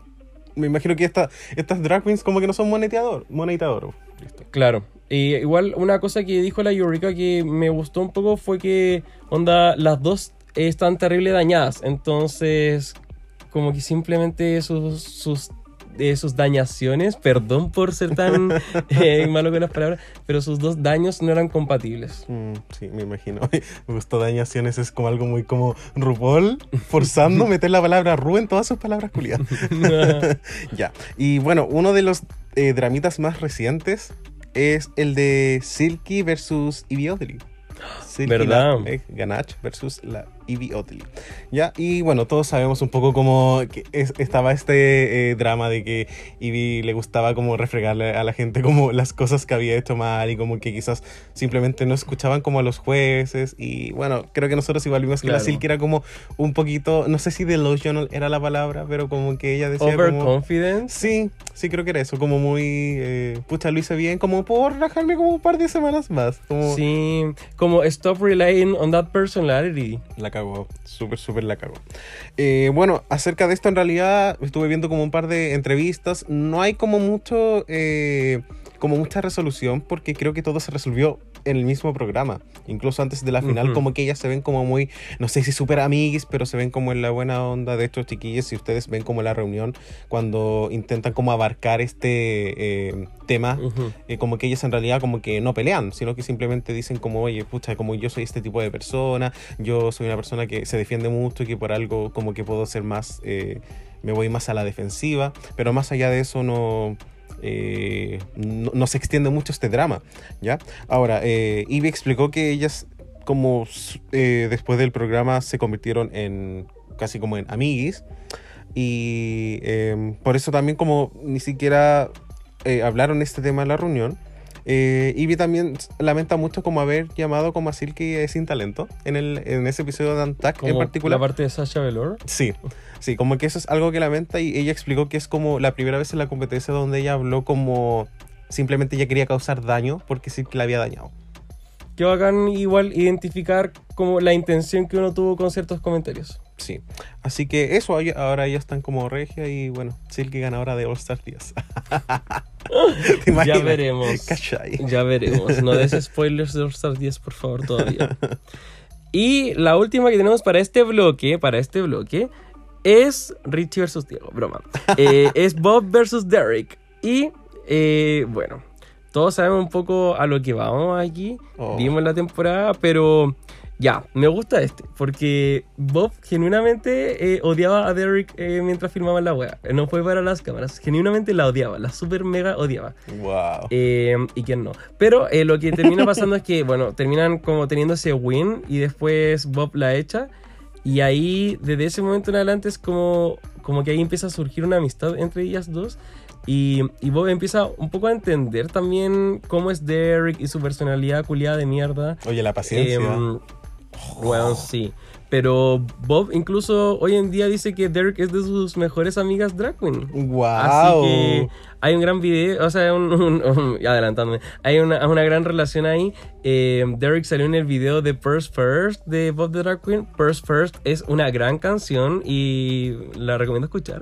Me imagino que esta, estas drag queens como que no son monetizador, monetizador. Listo. Claro. Y igual una cosa que dijo la Eureka que me gustó un poco fue que, onda, las dos están terrible dañadas. Entonces, como que simplemente sus, sus, eh, sus dañaciones, perdón por ser tan eh, malo con las palabras, pero sus dos daños no eran compatibles. Mm, sí, me imagino. Me gustó dañaciones, es como algo muy como RuPaul, forzando meter la palabra Ru en todas sus palabras culiadas. ya. Y bueno, uno de los eh, dramitas más recientes es el de Silky versus Ivy La- eh, Ganache versus la Ivy Oddly. Ya, y bueno, todos sabemos un poco cómo que es- estaba este eh, drama de que Ivy le gustaba como refregarle a la gente como las cosas que había hecho mal y como que quizás simplemente no escuchaban como a los jueces y bueno, creo que nosotros igual vimos que la Claro. Silky era como un poquito, no sé si delusional era la palabra, pero como que ella decía como... Overconfidence. Sí, sí creo que era eso, como muy, eh, pucha, lo hice bien, como por relajarme como un par de semanas más. Como Sí, como stop relying on that personality. La cagó, súper, súper la cagó. Eh, bueno, acerca de esto en realidad estuve viendo como un par de entrevistas, no hay como mucho, eh, como mucha resolución porque creo que todo se resolvió en el mismo programa. Incluso antes de la final, como que ellas se ven como muy, no sé si súper amiguis, pero se ven como en la buena onda de estos chiquillos. Si ustedes ven como la reunión cuando intentan como abarcar este eh, tema, eh, como que ellas en realidad como que no pelean, sino que simplemente dicen como, oye, pucha, como yo soy este tipo de persona, yo soy una persona que se defiende mucho y que por algo como que puedo ser más, eh, me voy más a la defensiva, pero más allá de eso no... eh, no, se extiende mucho este drama, ¿ya? Ahora, eh, Ivy explicó que ellas como eh, después del programa se convirtieron en casi como en amiguis y eh, por eso también como ni siquiera eh, hablaron este tema en la reunión. Eh, Ivy también lamenta mucho como haber llamado como a Silky sin talento en, el, en ese episodio de Antac en particular. la parte de Sasha Velour. Sí, sí, como que eso es algo que lamenta y ella explicó que es como la primera vez en la competencia donde ella habló como simplemente ella quería causar daño porque Silky la había dañado. Qué bacán igual identificar como la intención que uno tuvo con ciertos comentarios. Sí, así que eso, ahora ya están como regia y bueno, Silky ganadora de All Star 10. ¿Te Ya veremos. ¿Cachai? Ya veremos. No des spoilers de All Star 10, por favor, todavía. Y la última que tenemos para este bloque, para este bloque, es Richie versus Diego, broma. Eh, es Bob versus Derek. Y eh, bueno, todos sabemos un poco a lo que vamos aquí. Oh. Vimos la temporada, pero ya, me gusta este. Porque Bob genuinamente eh, odiaba a Derek eh, mientras filmaban la wea. No fue para las cámaras, genuinamente la odiaba, la super mega odiaba. Wow. Eh, y quién no. Pero eh, lo que termina pasando es que, bueno, terminan como teniendo ese win y después Bob la echa. Y ahí, desde ese momento en adelante, es como, como que ahí empieza a surgir una amistad entre ellas dos. Y, y Bob empieza un poco a entender también cómo es Derek y su personalidad culiada de mierda. Oye, la paciencia. Em, Bueno, sí. Pero Bob incluso hoy en día dice que Derek es de sus mejores amigas drag queen. ¡Wow! Así que hay un gran video, o sea, un, un- un- adelantándome, hay una, una gran relación ahí. Eh, Derek salió en el video de Purse First de Bob the Drag Queen. Purse First es una gran canción y la recomiendo escuchar.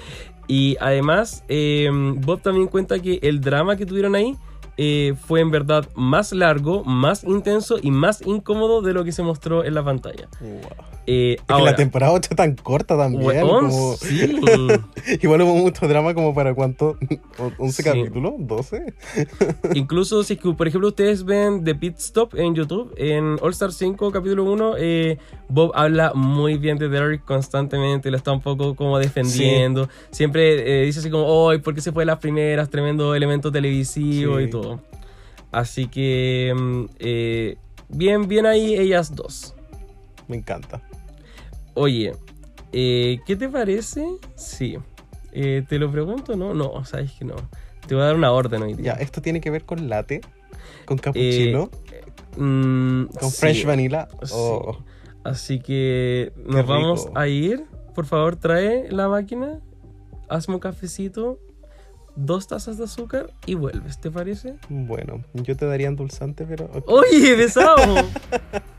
y además, eh, Bob también cuenta que el drama que tuvieron ahí eh, fue en verdad más largo, más intenso y más incómodo de lo que se mostró en la pantalla. Wow. Eh, Es que ahora, la temporada 8 es tan corta también. weón, como- sí. Igual hubo mucho drama como para cuánto, 11 Sí. capítulos, 12. Incluso si, por ejemplo, ustedes ven The Pit Stop en YouTube, en All Star 5, capítulo 1, eh, Bob habla muy bien de Derek constantemente, lo está un poco como defendiendo. Siempre eh, dice así como, ¡ay, por qué se fue las primeras! Tremendo elemento televisivo Sí. y todo. Así que, mm, eh, bien, bien ahí ellas dos. Me encanta. Oye, eh, ¿qué te parece? Sí. Eh, ¿Te lo pregunto? No, no, sabes que no. Te voy a dar una orden hoy Ya, día. esto tiene que ver con latte, con cappuccino, Mm, con sí. fresh vanilla. Sí. Oh, Así que nos vamos a ir. Por favor, trae la máquina, hazme un cafecito, dos tazas de azúcar y vuelves, ¿te parece? Bueno, yo te daría endulzante, pero. ¡Oye, besado!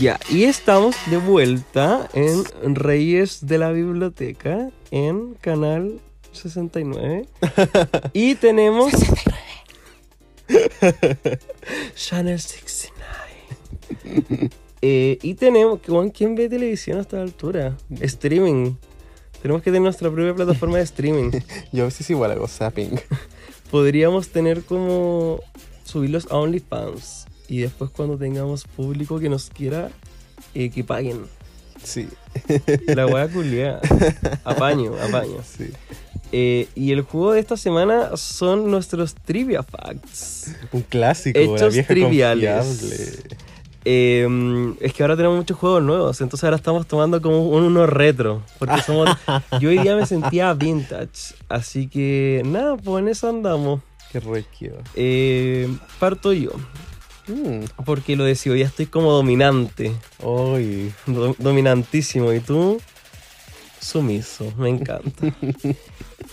Ya, y estamos de vuelta en Reyes de la Biblioteca en Canal 69. y tenemos... Channel 69. Eh, y tenemos... ¿Quién ve televisión a esta altura? Streaming. Tenemos que tener nuestra propia plataforma de streaming. Yo a veces igual hago zapping. Podríamos tener como... Subirlos a OnlyFans. Y después cuando tengamos público que nos quiera, eh, que paguen. Sí, La hueá culiada. Apaño, apaño. sí. Eh, y el juego de esta semana son nuestros trivia facts. Un clásico, Hechos vieja triviales. Eh, es que ahora tenemos muchos juegos nuevos, entonces ahora estamos tomando como un- uno retro. Porque somos. Yo hoy día me sentía vintage. Así que nada, pues en eso andamos. Qué requio. Eh, parto yo. Mm. Porque lo decido, ya estoy como dominante. Do- dominantísimo. Y tú, sumiso. Me encanta.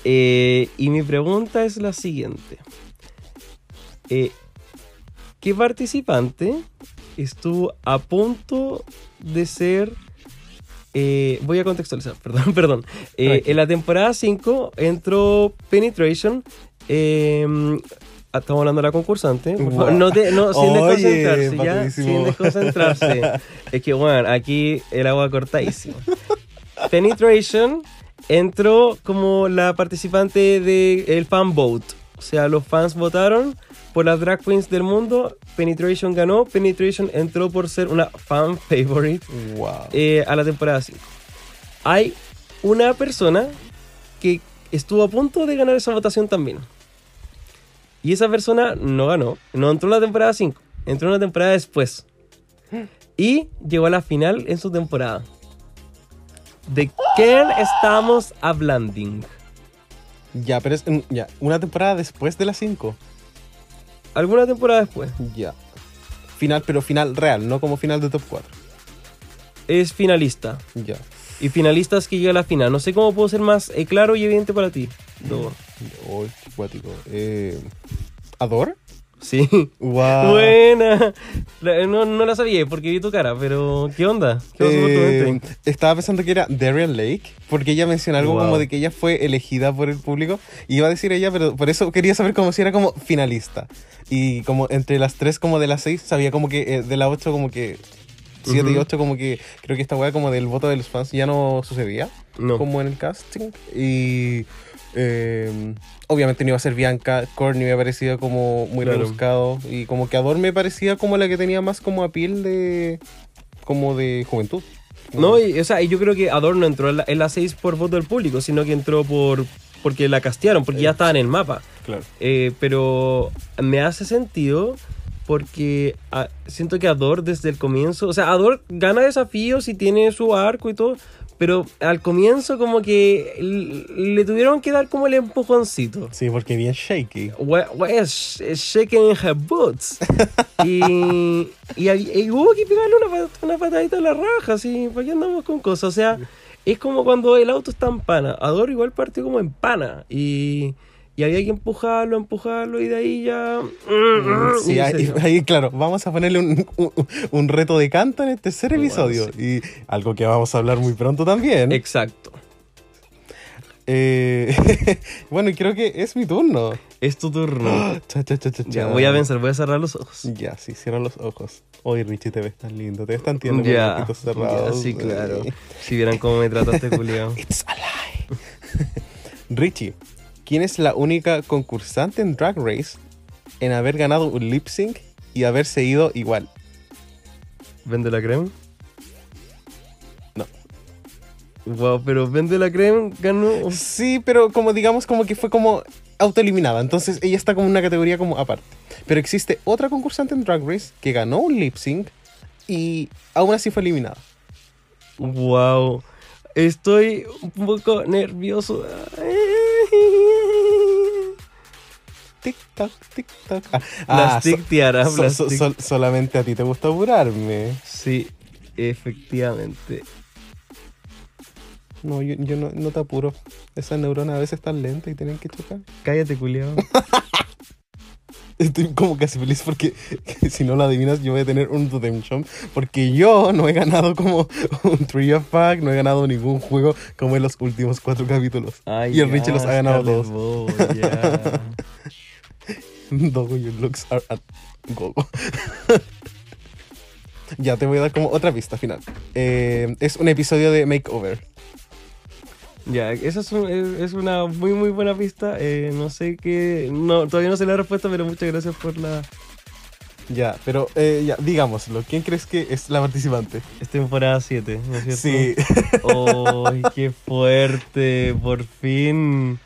Eh, y mi pregunta es la siguiente. Eh, ¿Qué participante estuvo a punto de ser... eh, voy a contextualizar, perdón, perdón. Eh, en la temporada 5 entró Penetration. Eh, estamos hablando de la concursante. Por favor, no, te- no, sin Oye, desconcentrarse, ya. bacadísimo. Sin desconcentrarse. es que, bueno, aquí el agua cortadísima. Penetration entró como la participante del fan vote. O sea, los fans votaron por las drag queens del mundo. Penetration ganó. Penetration entró por ser una fan favorite wow. eh, a la temporada 5. Hay una persona que estuvo a punto de ganar esa votación también. Y esa persona no ganó. No entró en la temporada 5. Entró en la temporada después. Y llegó a la final en su temporada. ¿De quién estamos hablando? Ya, pero es mm, ya, una temporada después de las 5. ¿Alguna temporada después? Ya. Final, pero final real, no como final de top 4. Es finalista. Ya. Y finalistas que llega a la final. No sé cómo puedo ser más eh, claro y evidente para ti. No. Uy, qué cuático. Eh, ¿Ador? Sí. Wow. Buena. No, no la sabía porque vi tu cara, pero ¿qué onda? ¿Qué Eh, estaba pensando que era Darian Lake, porque ella menciona algo Wow. como de que ella fue elegida por el público. Y iba a decir ella, pero por eso quería saber como si era como finalista. Y como entre las tres como de las seis, sabía como que eh, de la ocho como que... Siete y ocho como que creo que esta weá como del voto de los fans ya no sucedía. No. como en el casting. Y eh, obviamente no iba a ser Bianca. Courtney me parecía como muy Claro. rebuscado. Y como que Ador me parecía como la que tenía más como a piel de. como de juventud. No, y, o sea, yo creo que Ador no entró en la, en la 6 por voto del público, sino que entró por porque la castearon, porque ya estaba en el mapa. Claro. Eh, pero me hace sentido porque ah, siento que Ador desde el comienzo, o sea, Ador gana desafíos y tiene su arco y todo, pero al comienzo como que le tuvieron que dar como el empujoncito. Sí, porque bien shaky. Wha- wha- is- is shaking in her boots. y, y, hubo que pegarle una, una patadita a la raja, así, ¿para qué andamos con cosas? O sea, es como cuando el auto está en pana. Ador igual partió como en pana. Y, y había que empujarlo, empujarlo, y de ahí ya. Sí, y ahí, se dio. ahí, claro, vamos a ponerle un, un- un reto de canto en el tercer Bueno, episodio. Y algo que vamos a hablar muy pronto también. Exacto. Eh, bueno, y creo que es mi turno. Es tu turno. Cha, cha, cha, cha, ya, voy a pensar, voy a cerrar los ojos. Ya, sí, cierra los ojos. Oye, Richie, te ves tan lindo, te ves tan tierno Ya, con los ya, sí, claro. Si vieran cómo me trataste, culiao. It's a lie. Richie, ¿quién es la única concursante en Drag Race en haber ganado un lip sync y haberse ido igual? ¿Vende la crema? No. Wow, pero Vende la crema ganó. Sí, pero como digamos como que fue como autoeliminada, entonces ella está como en una categoría como aparte. Pero existe otra concursante en Drag Race que ganó un lip sync y aún así fue eliminada. Wow. Estoy un poco nervioso. Tic tac. Ah, Plastic so- tiara, so- solamente a ti te gusta apurarme. Sí, efectivamente. No, yo, yo no, no te apuro. Esas neuronas a veces están lentas y tienen que chocar. Cállate, culiao. Estoy como casi feliz porque si no la adivinas yo voy a tener un Redemption porque yo no he ganado como un Tree of Pack, no he ganado ningún juego como en los últimos cuatro capítulos. Ay, y el Richie los ha ganado todos. Dogo, your looks are at gogo. ya te voy a dar como otra pista final. Eh, es un episodio de Makeover. Ya, esa es, un- es- una muy muy buena pista. Eh, no sé qué. No, todavía no sé la respuesta, pero muchas gracias por la. Ya, pero eh, ya, digámoslo. ¿Quién crees que es la participante? Es temporada 7, ¿no es cierto? Sí. ¡Ay, qué fuerte! Por fin.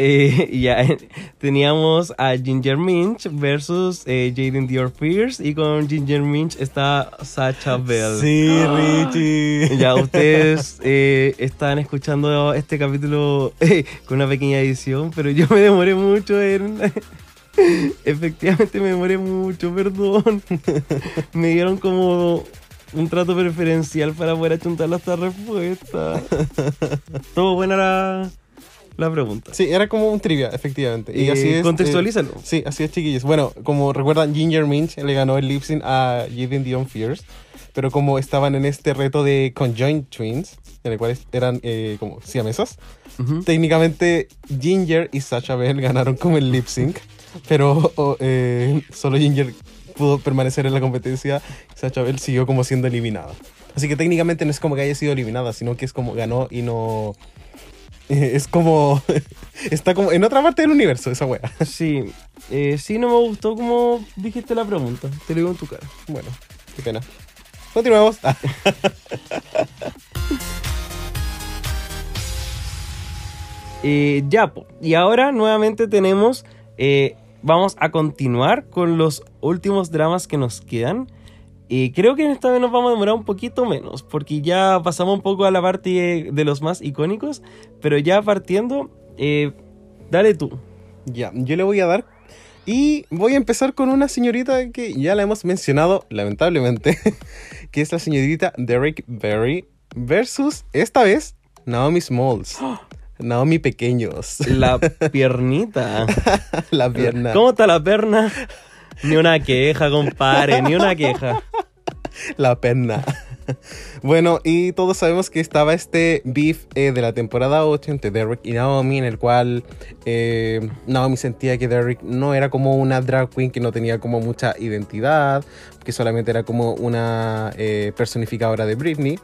Eh, ya, teníamos a Ginger Minch versus eh, Jaden Dior Pierce. Y con Ginger Minch está Sacha Bell. Sí, Richie. Ya, ustedes eh, están escuchando este capítulo eh, con una pequeña edición, pero yo me demoré mucho en... Efectivamente me demoré mucho, perdón. Me dieron como un trato preferencial para poder achuntar esta respuesta. Todo buena la, la pregunta. Sí, era como un trivia, efectivamente. Y Eh, así es. contextualízalo. eh, sí, así es, chiquillos. Bueno, como recuerdan, Ginger Minch le ganó el lip sync a Jaden Dion Fierce. Pero como estaban en este reto de Conjoined Twins, en el cual eran eh, como siamesas, Ujú. técnicamente Ginger y Sacha Bell ganaron como el lip sync. Pero solo Ginger pudo permanecer en la competencia. Sacha Bell siguió como siendo eliminada. Así que técnicamente no es como que haya sido eliminada, sino que es como ganó y no. Es como. Está como en otra parte del universo, esa wea. Sí, eh, sí, no me gustó como dijiste la pregunta. Te lo digo en tu cara. Bueno, qué pena. Continuamos. Ah, Eh, ya, y ahora nuevamente tenemos, eh, vamos a continuar con los últimos dramas que nos quedan. Eh, creo que esta vez nos vamos a demorar un poquito menos, porque ya pasamos un poco a la parte de los más icónicos, pero ya partiendo, eh, dale tú. ya, yo le voy a dar. Y voy a empezar con una señorita que ya la hemos mencionado, lamentablemente, que es la señorita Derek Berry versus, esta vez, Naomi Smalls. Naomi Pequeños. La piernita. la pierna. ¿Cómo está la perna? Ni una queja, compadre, ni una queja. La perna. Bueno, y todos sabemos que estaba este beef eh, de la temporada 8 entre Derek y Naomi, en el cual eh, Naomi sentía que Derek no era como una drag queen que no tenía como mucha identidad, que solamente era como una eh, personificadora de Britney.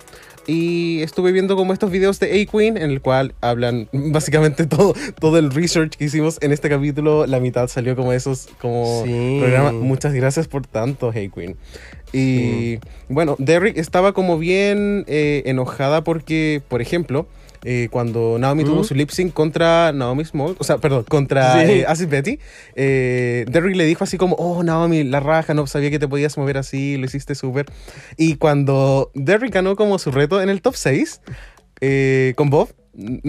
Y estuve viendo como estos videos de A-Queen en el cual hablan básicamente todo, todo el research que hicimos en este capítulo. La mitad salió como esos como Sí. programas. Muchas gracias por tanto, A-Queen. Y bueno, Derrick estaba como bien eh, enojada porque, por ejemplo, eh, cuando Naomi tuvo su lip sync contra Naomi Smalls, o sea, perdón, contra Sí. eh, Acid Betty, Derrick le dijo así como, oh Naomi, la raja, no sabía que te podías mover así, lo hiciste súper. Y cuando Derrick ganó como su reto en el top 6, eh, con Bob,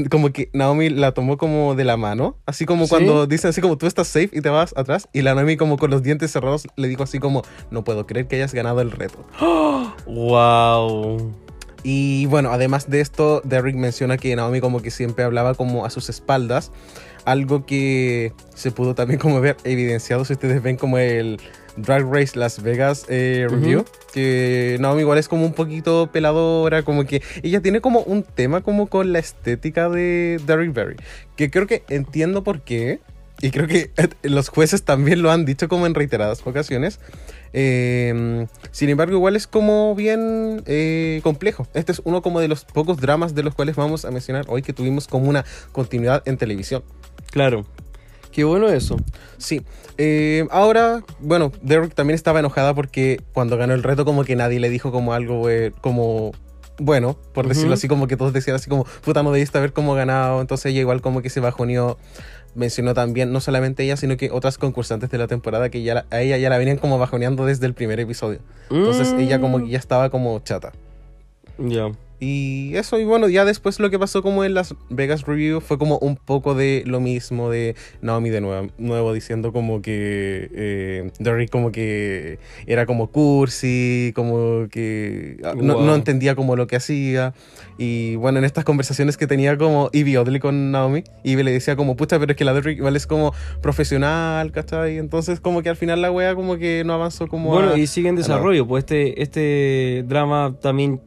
como que Naomi la tomó como de la mano, así como ¿Sí? cuando dicen así como tú estás safe y te vas atrás, y la Naomi como con los dientes cerrados le dijo así como, no puedo creer que hayas ganado el reto. Wow. Y bueno, además de esto, Derrick menciona que Naomi como que siempre hablaba como a sus espaldas, algo que se pudo también como ver evidenciado si ustedes ven como el Drag Race Las Vegas eh, review, Ujú. que Naomi igual es como un poquito peladora, como que ella tiene como un tema como con la estética de Derrick Barry, que creo que entiendo por qué, y creo que los jueces también lo han dicho como en reiteradas ocasiones. Eh, sin embargo, igual es como bien eh, complejo. Este es uno como de los pocos dramas de los cuales vamos a mencionar hoy que tuvimos como una continuidad en televisión. Claro. Qué bueno eso. Sí. Eh, ahora, bueno, Derrick también estaba enojada porque cuando ganó el reto como que nadie le dijo como algo eh, como bueno, por decirlo así, como que todos decían así como, puta, no debiste haber como ganado. Entonces ella igual como que se bajoneó. Mencionó también, no solamente ella, sino que otras concursantes de la temporada que ya la- a ella ya la venían como bajoneando desde el primer episodio. Entonces Mm. ella como que ya estaba como chata. Ya. Y eso, y bueno, ya después lo que pasó como en las Vegas Review fue como un poco de lo mismo de Naomi de nuevo, nuevo diciendo como que eh, Derrick como que era como cursi, como que ah, no, entendía como lo que hacía. Y bueno, en estas conversaciones que tenía como Ivy Oddly con Naomi, Ivy le decía como, pucha, pero es que la Derrick igual es como profesional, ¿cachai? Entonces como que al final la wea como que no avanzó como... Bueno, a- y sigue en desarrollo, pues este, este drama también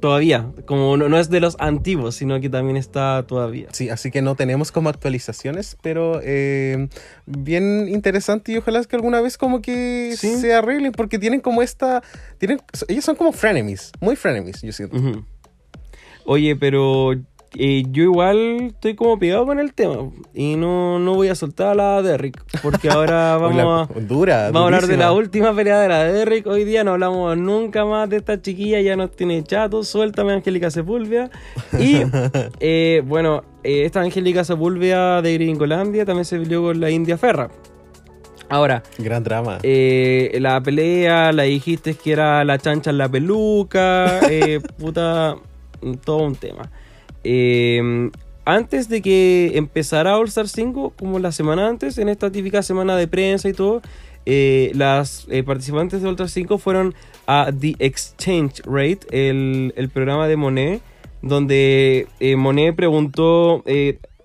todavía, como no, no es de los antiguos, sino que también está todavía. Sí, así que no tenemos como actualizaciones, pero eh, bien interesante y ojalá es que alguna vez como que Sí. se arreglen porque tienen como esta, tienen, ellos son como frenemies, muy frenemies, yo siento. Oye, pero eh, yo igual estoy como pegado con el tema y no, no voy a soltar a la Derrick, porque ahora vamos la- a... dura, Vamos a hablar de la última pelea de la Derrick. Hoy día no hablamos nunca más de esta chiquilla, ya nos tiene chato. Suéltame, Angélica Sepúlveda. Y eh, bueno, eh, esta Angélica Sepúlveda de Gringolandia también se peleó con la India Ferra. Ahora, Gran drama. eh, la pelea, la dijiste que era la chancha en la peluca, eh, puta, todo un tema. Eh, antes de que empezara All Star 5, como la semana antes, en esta típica semana de prensa y todo, eh, las eh, participantes de All Star 5 fueron a The Exchange Rate, el, programa de Monet, donde Monet preguntó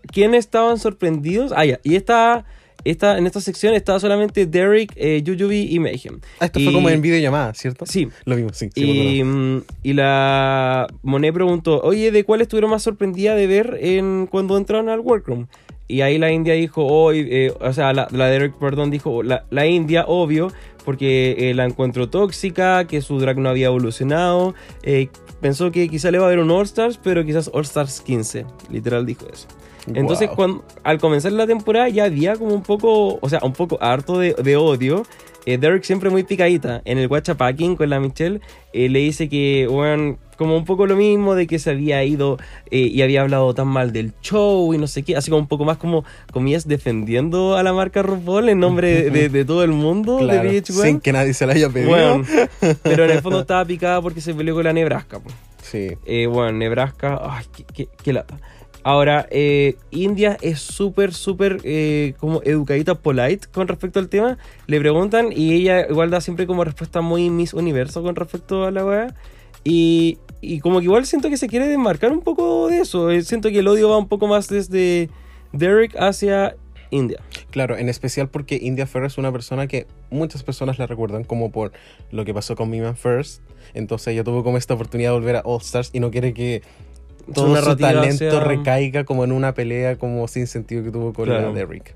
quiénes estaban sorprendidos. Ah, ya, y esta, esta, en esta sección estaba solamente Derek, eh, Jujubi y Mayhem. Ah, esto y- fue como en videollamada, ¿cierto? Sí, Lo mismo, sí. y, mm, y la Monet preguntó, oye, ¿de cuál estuvieron más sorprendida de ver en, cuando entraron al workroom? Y ahí la India dijo, hoy, eh, o sea, la, la Derek, perdón, dijo, la, la India, obvio, porque eh, la encontró tóxica, que su drag no había evolucionado, eh, pensó que quizá le iba a haber un All Stars, pero quizás All Stars 15, literal dijo eso. Entonces, Wow. cuando, al comenzar la temporada ya había como un poco, o sea, un poco harto de, de odio. Eh, Derek siempre muy picadita. En el Packing con la Michelle eh, le dice que, bueno, como un poco lo mismo de que se había ido eh, y había hablado tan mal del show y no sé qué. Así como un poco más como, comillas, defendiendo a la marca RuPaul en nombre de, de- de todo el mundo Claro, de VH1. sin que nadie se la haya pedido. Bueno, pero en el fondo estaba picada porque se peleó con la Nebraska. Sí. Eh, bueno, Nebraska, ay, qué, qué- qué lata. Ahora, eh, India es súper, súper eh, como educadita, polite con respecto al tema. Le preguntan y ella igual da siempre como respuesta muy Miss Universo con respecto a la weá. Y, y como que igual siento que se quiere desmarcar un poco de eso. Eh, siento que el odio va un poco más desde Derek hacia India. Claro, en especial porque India Ferrer es una persona que muchas personas la recuerdan como por lo que pasó con Me First. Entonces ella tuvo como esta oportunidad de volver a All Stars y no quiere que todo su talento sea- recaiga como en una pelea como sin sentido que tuvo con Claro. la Derrick.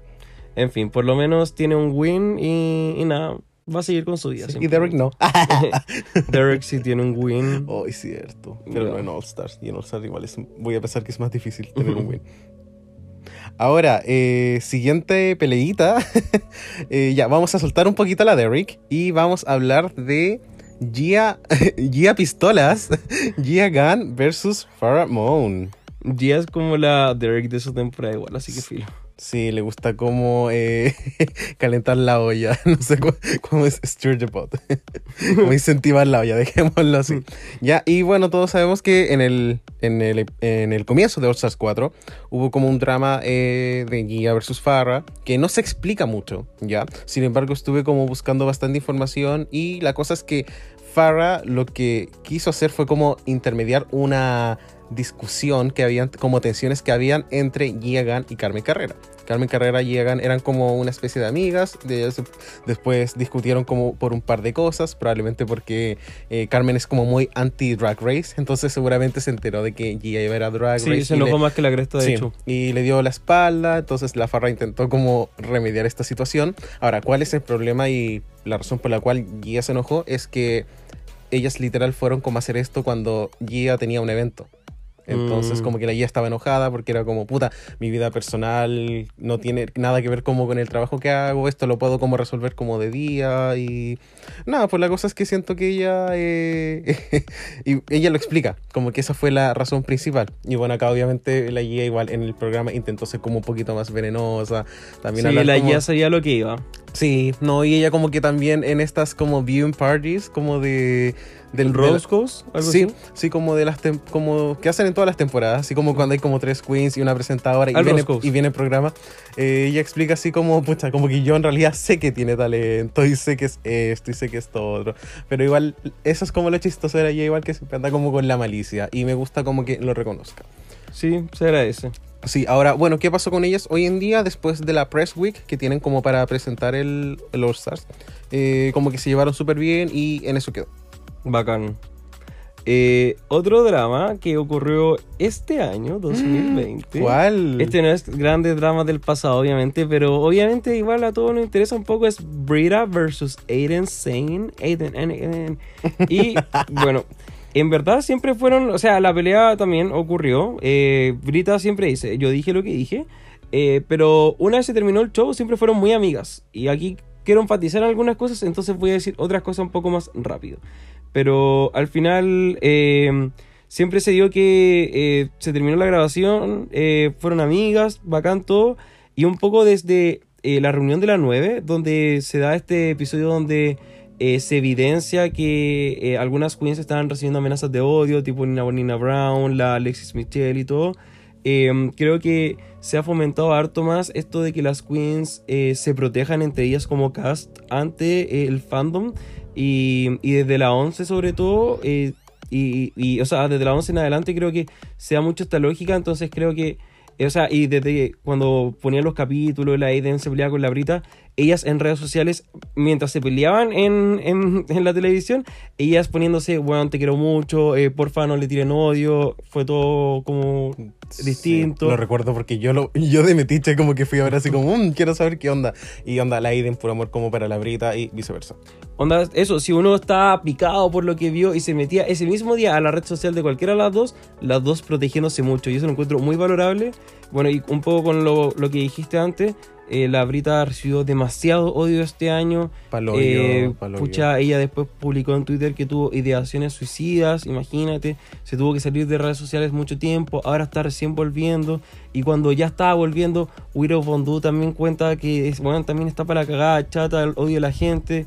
En fin, por lo menos tiene un win y, y nada, va a seguir con su. Sí, y. Derrick no. Derek sí tiene un win. Oh, es cierto. Pero no en All Stars. Y en All Stars igual es, voy a pensar que es más difícil tener un win. Ahora, eh, siguiente peleita. Eh, ya, vamos a soltar un poquito a la Derrick y vamos a hablar de Gia, Gia Pistolas, Gia Gunn versus Farrah Moon. Gia es como la Derek de su temporada igual, así que filo. Sí, le gusta como eh, calentar la olla. No sé cómo, cómo es stir the pot. como incentivar la olla, dejémoslo así. Ya, y bueno, todos sabemos que en el, en el, en el comienzo de All Stars 4 hubo como un drama eh, de Gia versus Farrah que no se explica mucho, ¿ya? Sin embargo, estuve como buscando bastante información y la cosa es que Farrah lo que quiso hacer fue como intermediar una discusión que habían, como tensiones que habían entre Yegan y Carmen Carrera. Carmen Carrera y Yegan eran como una especie de amigas, de, después discutieron como por un par de cosas, probablemente porque eh, Carmen es como muy anti-drag race, entonces seguramente se enteró de que Gia iba a ir a drag Sí, race. se y enojó más que la cresta, de Sí, hecho. y le dio la espalda, entonces la Farra intentó como remediar esta situación. Ahora, ¿cuál es el problema y la razón por la cual Gia se enojó? Es que ellas literal fueron como a hacer esto cuando Gia tenía un evento. Entonces Mm. como que la Gia estaba enojada porque era como, puta, mi vida personal no tiene nada que ver como con el trabajo que hago, esto lo puedo como resolver como de día y nada, pues la cosa es que siento que ella, eh, y ella lo explica, como que esa fue la razón principal. Y bueno, acá obviamente la Gia igual en el programa intentó ser como un poquito más venenosa, también Sí, la como- Gia sabía lo que iba. Sí, no, y ella como que también en estas como viewing parties, como de... Del de Rose Goes, algo Sí, así. sí, como de las como que hacen en todas las temporadas, así como cuando hay como tres queens y una presentadora y, Al viene, Roscoe's. y viene el programa, eh, ella explica así como, pucha, como que yo en realidad sé que tiene talento y sé que es esto y sé que es todo otro, pero igual eso es como lo chistoso de ella, igual que siempre anda como con la malicia y me gusta como que lo reconozca. Sí, se agradece. Sí, ahora, bueno, ¿qué pasó con ellas hoy en día después de la Press Week que tienen como para presentar el, el All Stars? Eh, como que se llevaron súper bien y en eso quedó. Bacán. Eh, otro drama que ocurrió este año, 2020. ¿Cuál? Este no es grande drama del pasado, obviamente, pero obviamente igual a todos nos interesa un poco es Brita versus Aiden Sane. Aiden, Aiden. Y bueno, en verdad siempre fueron, o sea, la pelea también ocurrió. Eh, Brita siempre dice, yo dije lo que dije, eh, pero una vez se terminó el show siempre fueron muy amigas. Y aquí quiero enfatizar algunas cosas, entonces voy a decir otras cosas un poco más rápido. Pero al final eh, siempre se dio que eh, se terminó la grabación, eh, fueron amigas, bacán todo. Y un poco desde la reunión de la 9, donde se da este episodio donde se evidencia que algunas queens estaban recibiendo amenazas de odio, tipo Nina Bonina Brown, la Alexis Michelle y todo. Eh, creo que se ha fomentado harto más esto de que las queens eh, se protejan entre ellas como cast ante eh, el fandom. Y, y desde la 11 sobre todo eh, y, y, o sea desde la 11 en adelante creo que se da mucho esta lógica. Entonces creo que o sea, y desde cuando ponían los capítulos, la Aiden se peleaba con la Brita, ellas en redes sociales, mientras se peleaban en, en, en la televisión, ellas poniéndose, bueno, te quiero mucho, eh, porfa no le tiren odio, fue todo como distinto. Lo recuerdo porque yo lo yo de metiche como que fui a ver así como, "Mm, quiero saber qué onda. Y onda la Aiden por amor como para la Brita y viceversa. Onda, eso, si uno está picado por lo que vio y se metía ese mismo día a la red social de cualquiera de las dos, las dos protegiéndose mucho. Y eso lo encuentro muy valorable. Bueno, y un poco con lo, lo que dijiste antes, eh, la Brita recibió demasiado odio este año. Paloyo, Eh, paloyo. pucha, ella después publicó en Twitter que tuvo ideaciones suicidas, imagínate, se tuvo que salir de redes sociales mucho tiempo, ahora está recién volviendo, y cuando ya estaba volviendo, Widow Bondú también cuenta que es, bueno, también está para la cagada, chata, el odio de la gente.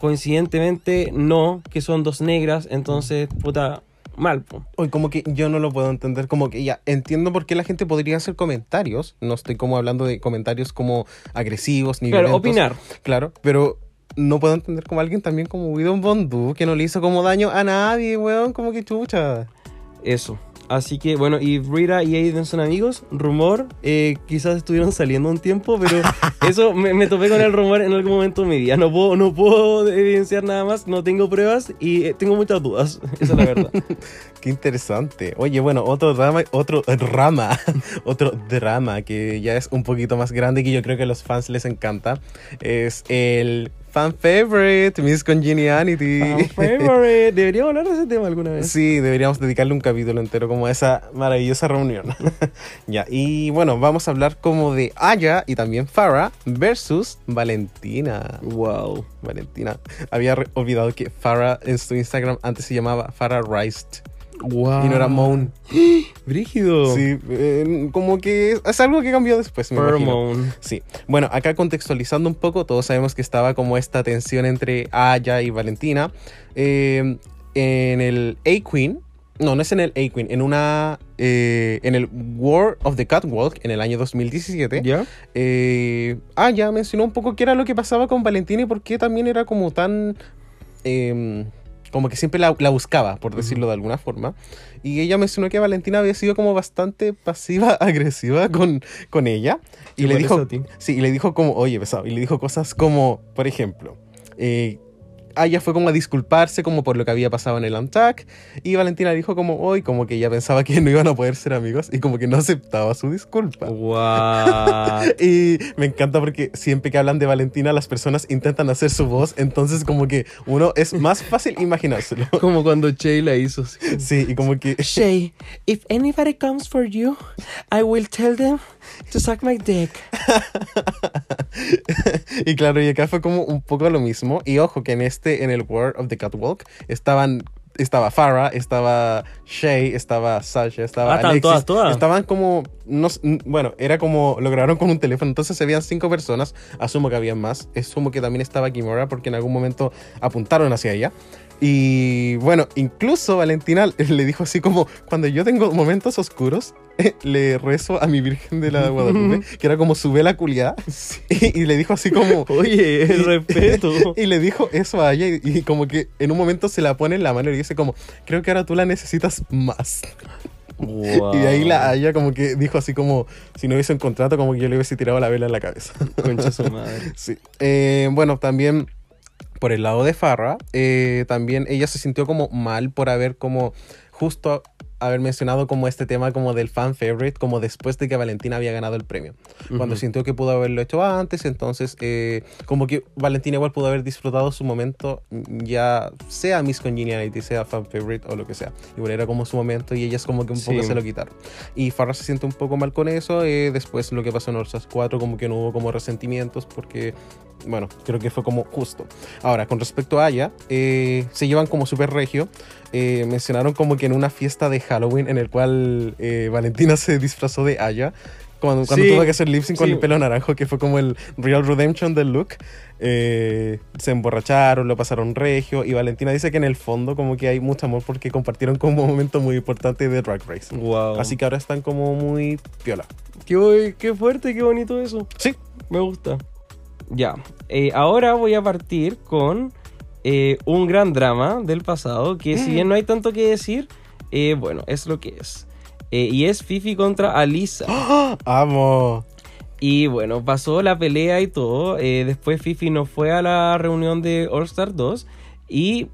Coincidentemente, no, que son dos negras, entonces, puta, mal, po. Hoy como que yo no lo puedo entender, como que ya entiendo por qué la gente podría hacer comentarios, no estoy como hablando de comentarios como agresivos ni Claro, violentos. opinar. Claro, pero no puedo entender como alguien también como Widow Bondú, que no le hizo como daño a nadie, weón, como que chucha. Eso. Así que bueno, y Rita y Aiden son amigos. Rumor, eh, quizás estuvieron saliendo un tiempo, pero eso me, me topé con el rumor en algún momento de mi vida. No puedo, no puedo evidenciar nada más, no tengo pruebas y eh, tengo muchas dudas. Esa es la verdad. Qué interesante. Oye, bueno, otro drama, otro rama, otro drama que ya es un poquito más grande y que yo creo que a los fans les encanta es el fan favorite, Miss Congeniality. Fan favorite. Deberíamos hablar de ese tema alguna vez. Sí, deberíamos dedicarle un capítulo entero como a esa maravillosa reunión. ya, y bueno, vamos a hablar como de Aya y también Farah versus Valentina. Wow. Valentina. Había olvidado que Farah en su Instagram antes se llamaba Farah Riced. Wow. Y no era Moan. Brígido. Sí, eh, como que es algo que cambió después, me. Pheromone. Sí. Bueno, acá contextualizando un poco, todos sabemos que estaba como esta tensión entre Aya y Valentina. Eh, en el A-Queen. No, no es en el A-Queen. En una. eh, en el War of the Catwalk en el año 2017. ¿Ya? Aya mencionó un poco qué era lo que pasaba con Valentina y por qué también era como tan. Como que siempre la, la buscaba, por decirlo de alguna forma. Y ella mencionó que Valentina había sido como bastante pasiva-agresiva con, con ella. Y ¿Te le dijo, sí, y le dijo como, oye, pesado, y le dijo cosas como, por ejemplo, eh, Aya fue como a disculparse como por lo que había pasado en el Untack y Valentina dijo como hoy como que ella pensaba que no iban a poder ser amigos y como que no aceptaba su disculpa. Wow. Y me encanta porque siempre que hablan de Valentina las personas intentan hacer su voz, entonces como que uno es más fácil imaginárselo. Como cuando Che la hizo. así Sí, y como que Shay, if anybody comes for you, I will tell them to suck my dick. y claro, y acá fue como un poco lo mismo. Y ojo que en este, en el War of the Catwalk, estaban. Estaba Farah, estaba Shay, estaba Sasha, estaba Ah, estaban Alexis. todas, todas. Estaban como, no, bueno, era como, lo grabaron con un teléfono, entonces se veían cinco personas, asumo que habían más, asumo que también estaba Kimura porque en algún momento apuntaron hacia ella. Y bueno, incluso Valentina le dijo así como, cuando yo tengo momentos oscuros, le rezo a mi Virgen de la Guadalupe, que era como su vela culiada, y, y le dijo así como... Oye, el respeto. Y le dijo eso a ella y, y como que en un momento se la pone en la mano y dice como, creo que ahora tú la necesitas más. Wow. Y de ahí la a ella como que dijo así como, si no hubiese un contrato, como que yo le hubiese tirado la vela en la cabeza. Concha su madre. Sí. Eh, bueno, también por el lado de Farra, eh, también ella se sintió como mal por haber como justo haber mencionado como este tema como del fan favorite, como después de que Valentina había ganado el premio. Cuando Ujú. sintió que pudo haberlo hecho antes, entonces eh, como que Valentina igual pudo haber disfrutado su momento, ya sea Miss Congeniality, sea fan favorite o lo que sea. Igual era como su momento y ellas como que un poco Sí. se lo quitaron. Y Farrah se siente un poco mal con eso. eh, después lo que pasó en Orsas 4, como que no hubo como resentimientos porque, bueno, creo que fue como justo. Ahora, con respecto a Aya, eh, se llevan como súper regio. Eh, mencionaron como que en una fiesta de Halloween en el cual eh, Valentina se disfrazó de Aya. Cuando, cuando Sí, tuvo que hacer lip sync con sí. el pelo naranjo, que fue como el real redemption del look. Eh, se emborracharon, lo pasaron regio. Y Valentina dice que en el fondo, como que hay mucho amor porque compartieron como un momento muy importante de Drag Race. Wow. Así que ahora están como muy piola. Qué, qué fuerte, qué bonito eso. Sí. Me gusta. Ya. eh, ahora voy a partir con eh, un gran drama del pasado. Que si bien no hay tanto que decir, eh, bueno, es lo que es. Y es Fifi contra Alisa. ¡Amo! Y bueno, pasó la pelea y todo. después Fifi no fue a la reunión de All Star 2. Y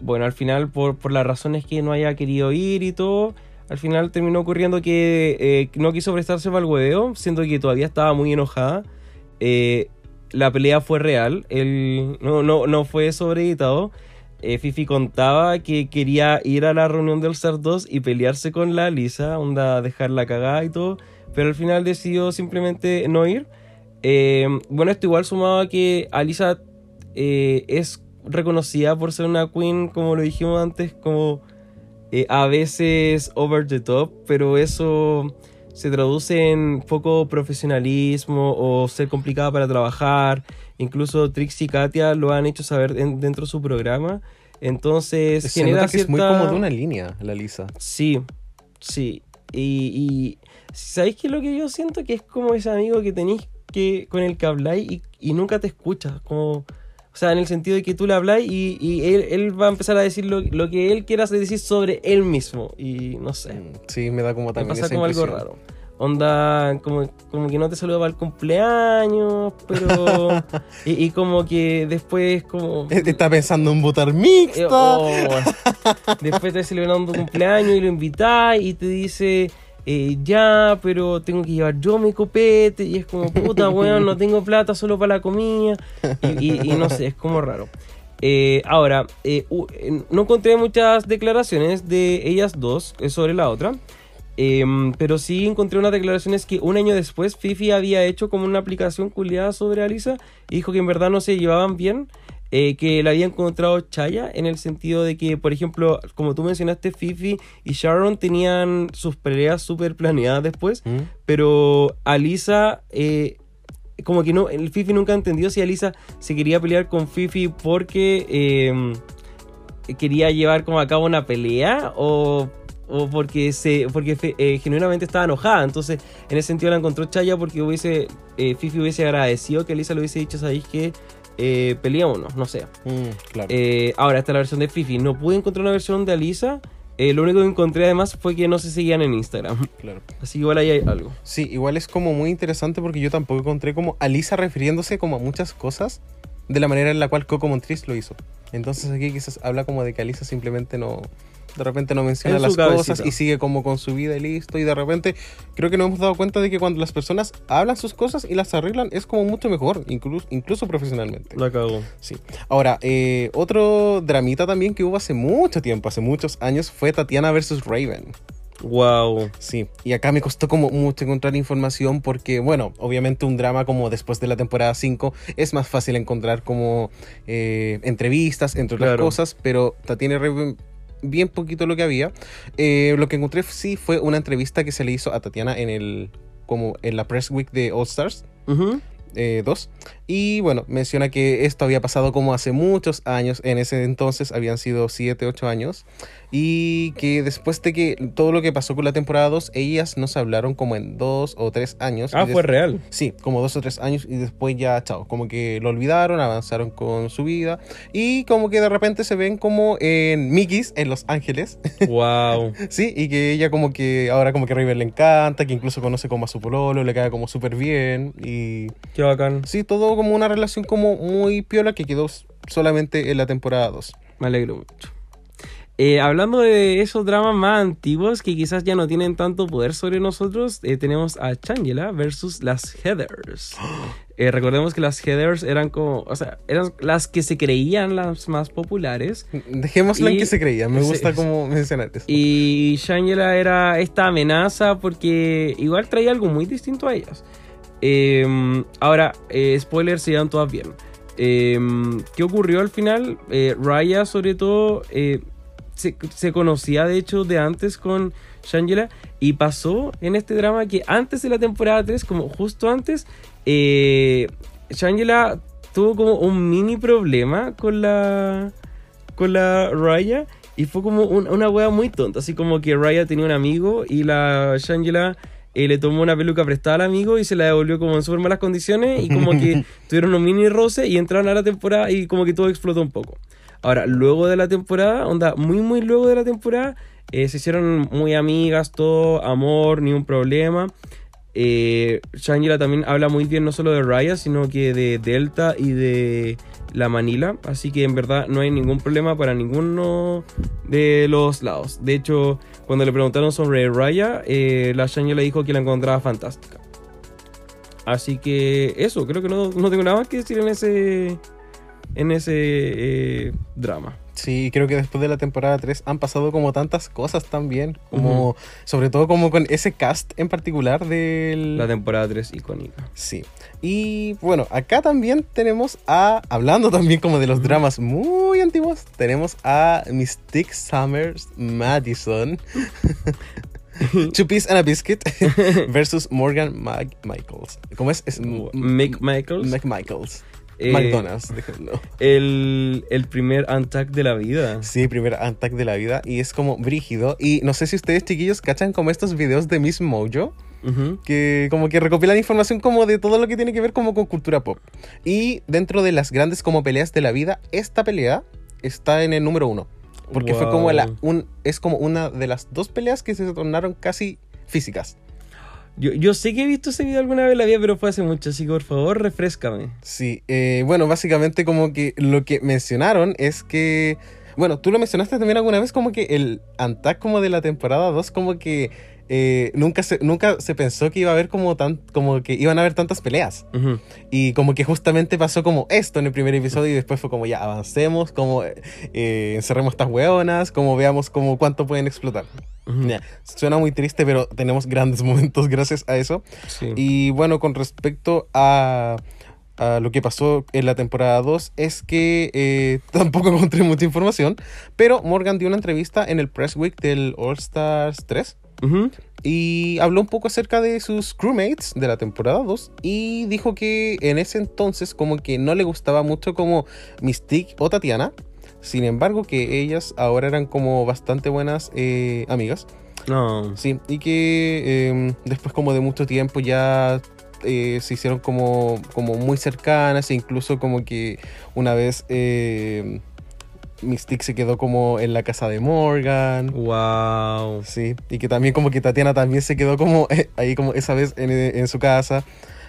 bueno, al final, por, por las razones que no haya querido ir y todo, al final terminó ocurriendo que eh, no quiso prestarse para el hueveo, siendo que todavía estaba muy enojada. Eh, la pelea fue real, él no, no, no fue sobreeditado. Eh, Fifi contaba que quería ir a la reunión del 2 y pelearse con la Lisa, dejarla cagada y todo, pero al final decidió simplemente no ir. Eh, bueno, esto igual sumaba que Alisa eh, es reconocida por ser una queen, como lo dijimos antes, como a veces over the top, pero eso se traduce en poco profesionalismo o ser complicada para trabajar. Incluso Trixie y Katia lo han hecho saber en- dentro de su programa. Entonces, Se genera nota que es muy cierta- como de una línea, la Lisa. Sí, sí. Y, y ¿sabéis qué es lo que yo siento? Que es como ese amigo que tenéis que con el que habláis y, y nunca te escuchas. Como, o sea, en el sentido de que tú le habláis y, y él, él va a empezar a decir lo, lo que él quiera decir sobre él mismo. Y no sé. Mm, Sí, me da como Me también pasa esa como algo raro. Onda, como, como que no te saluda para el cumpleaños, pero. y, y como que después, como. Está pensando en votar Eh, mixta. oh, después te celebrando tu cumpleaños y lo invitás y te dice, eh, ya, pero tengo que llevar yo mi copete. Y es como, puta, weón, no tengo plata solo para la comida. Y, y- y no sé, es como raro. Eh, ahora, eh, no encontré muchas declaraciones de ellas dos sobre la otra. Em, pero sí encontré unas declaraciones que un año después Fifi había hecho como una aplicación culiada sobre Alisa y dijo que en verdad no se llevaban bien. Eh, que la había encontrado Chaya en el sentido de que, por ejemplo, como tú mencionaste, Fifi y Sharon tenían sus peleas súper planeadas después, ¿Mm? pero Alisa, eh, como que no, el Fifi nunca entendió si Alisa se quería pelear con Fifi porque eh, quería llevar como a cabo una pelea o, o porque se porque eh, genuinamente estaba enojada. Entonces, en ese sentido la encontró Chaya porque hubiese eh, Fifi hubiese agradecido que Alisa le hubiese dicho, ¿sabéis qué? Eh, peleémonos, no sé. Mm, claro. Eh, ahora está la versión de Fifi. No pude encontrar una versión de Alisa. Eh, lo único que encontré además fue que no se seguían en Instagram. claro. Así igual ahí hay algo. Sí, igual es como muy interesante porque yo tampoco encontré como a Lisa refiriéndose como a muchas cosas de la manera en la cual Coco Montrese lo hizo. Entonces aquí quizás habla como de que Alisa simplemente no, de repente no menciona las cabecita. cosas y sigue como con su vida y listo. Y de repente creo que nos hemos dado cuenta de que cuando las personas hablan sus cosas y las arreglan es como mucho mejor, incluso, incluso profesionalmente. La cagó. Sí. Ahora, eh, otro dramita también que hubo hace mucho tiempo, hace muchos años, fue Tatiana versus Raven. Wow. Sí, y acá me costó como mucho encontrar información porque, bueno, obviamente un drama como después de la temporada 5 es más fácil encontrar como eh, entrevistas, entre otras Claro. cosas, pero Tatiana Raven bien poquito lo que había. Eh, lo que encontré sí fue una entrevista que se le hizo a Tatiana en el como en la press week de All Stars Ujú. eh, 2. Y bueno, menciona que esto había pasado como hace muchos años, en ese entonces habían sido 7, 8 años, y que después de que todo lo que pasó con la temporada 2, ellas no se hablaron como en 2 o 3 años. Ah, fue real. Sí, como dos o tres años y después ya, chao, como que lo olvidaron, avanzaron con su vida y como que de repente se ven como en Mickey's en Los Ángeles, Wow. sí, y que ella como que ahora como que a River le encanta, que incluso conoce como a su pololo, le cae como súper bien y Qué bacán. Sí, todo como una relación como muy piola que quedó solamente en la temporada 2. Me alegro mucho. Eh, hablando de esos dramas más antiguos que quizás ya no tienen tanto poder sobre nosotros, eh, tenemos a Changela versus las Heathers. Eh, recordemos que las Heathers eran como, o sea, eran las que se creían las más populares. Dejémosla en que se creía, me gusta sí. como mencionar eso. Y Shangela era esta amenaza porque igual traía algo muy distinto a ellas. Eh, ahora, eh, spoilers, se llevan todas bien. Eh, ¿Qué ocurrió al final? Eh, Raya, sobre todo, eh, se, conocía de hecho de antes con Shangela y pasó en este drama que antes de la temporada 3, como justo antes, Shangela tuvo como un mini problema con la con la Raya y fue como un- una wea muy tonta, así como que Raya tenía un amigo y la Shangela eh, le tomó una peluca prestada al amigo y se la devolvió como en súper malas condiciones y como que tuvieron un mini roce y entraron a la temporada y como que todo explotó un poco. Ahora, luego de la temporada, onda, muy muy luego de la temporada, eh, se hicieron muy amigas, todo, amor, ni un problema. Eh, Shangela también habla muy bien no solo de Raya, sino que de Delta y de la Manila. Así que en verdad no hay ningún problema para ninguno de los lados. De hecho, cuando le preguntaron sobre Raya, eh, la Shangela dijo que la encontraba fantástica. Así que eso, creo que no, no tengo nada más que decir en ese, en ese eh, drama. Sí, creo que después de la temporada 3 han pasado como tantas cosas también, como sobre todo como con ese cast en particular del... La temporada 3 icónica. Sí. Y bueno, acá también tenemos a, hablando también como de los dramas muy antiguos, tenemos a Mystique Summers Madison. Two Piece and a Biscuit versus Morgan Mag Michaels. ¿Cómo es? es M- Mick Michaels. Mac Michaels. Eh, McDonald's, déjenlo. El, el primer Antac de la vida. Sí, primer Antac de la vida y es como brígido. Y no sé si ustedes chiquillos cachan como estos videos de Miss Mojo. Que como que recopilan información como de todo lo que tiene que ver como con cultura pop. Y dentro de las grandes como peleas de la vida, esta pelea está en el número uno. Porque fue como la un, es como una de las dos peleas que se tornaron casi físicas. Yo, yo sé que he visto ese video alguna vez en la vida, pero fue hace mucho, así que por favor, refrescame. Sí, eh, bueno, básicamente como que lo que mencionaron es que, bueno, tú lo mencionaste también alguna vez como que el Antac como de la temporada 2 como que eh, nunca, se, nunca se pensó que iba a haber como tan, como que iban a haber tantas peleas. Y como que justamente pasó como esto en el primer episodio y después fue como ya avancemos, como eh, eh, encerremos estas hueonas, como veamos como cuánto pueden explotar. Suena muy triste, pero tenemos grandes momentos gracias a eso. Sí. Y bueno, con respecto a a lo que pasó en la temporada 2 es que eh, tampoco encontré mucha información, pero Morgan dio una entrevista en el Press Week del All Stars 3 Ujú. y habló un poco acerca de sus crewmates de la temporada 2 y dijo que en ese entonces como que no le gustaba mucho como Mystique o Tatiana, sin embargo que ellas ahora eran como bastante buenas eh, amigas. No. Sí, y que eh, después como de mucho tiempo ya eh, se hicieron como, como muy cercanas e incluso como que una vez Mystique se quedó como en la casa de Morgan. Wow. Sí, y que también como que Tatiana también se quedó como eh, ahí como esa vez en, en su casa.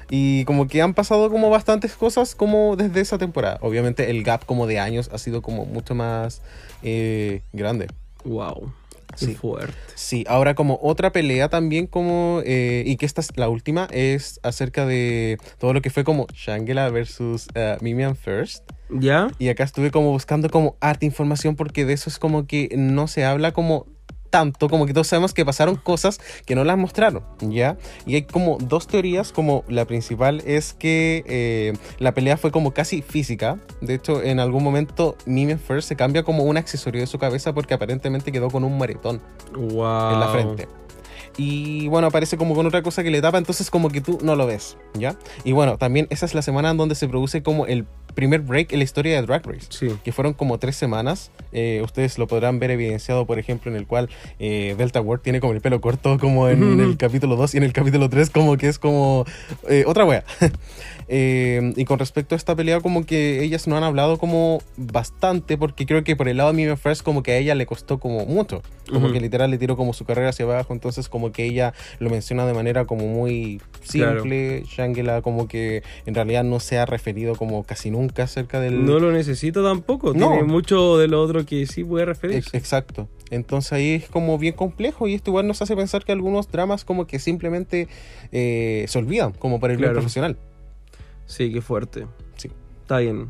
Y como que han pasado como bastantes cosas como desde esa temporada. Obviamente el gap como de años ha sido como mucho más eh, grande. Wow. Qué Sí. fuerte. Sí, ahora como otra pelea también como, eh, y que esta es la última, es acerca de todo lo que fue como Shangela versus eh, Mimian First. ¿Ya? Y acá estuve como buscando como harta información porque de eso es como que no se habla como tanto, como que todos sabemos que pasaron cosas que no las mostraron, ¿ya? Y hay como dos teorías, como la principal es que eh, la pelea fue como casi física, de hecho en algún momento Mimian First se cambia como un accesorio de su cabeza porque aparentemente quedó con un maretón Wow. en la frente. Y bueno, aparece como con otra cosa que le tapa, entonces como que tú no lo ves, ¿ya? Y bueno, también esa es la semana en donde se produce como el primer break en la historia de Drag Race. Sí. Que fueron como tres semanas. Eh, ustedes lo podrán ver evidenciado, por ejemplo, en el cual eh, Delta Ward tiene como el pelo corto, como en el capítulo 2 y en el capítulo 3, como que es como eh, otra wea. Eh, y con respecto a esta pelea, como que ellas no han hablado como bastante, porque creo que por el lado de Mimi First, como que a ella le costó como mucho. Como que literal le tiró como su carrera hacia abajo, entonces como que ella lo menciona de manera como muy simple. Shangela como que en realidad no se ha referido como casi nunca acerca del... No lo necesito tampoco. No. Tiene mucho de lo otro que sí puede referirse. Exacto. Entonces ahí es como bien complejo y esto igual nos hace pensar que algunos dramas como que simplemente eh, se olvidan, como para el bien Claro. profesional. Sí, qué fuerte. Sí. Está bien.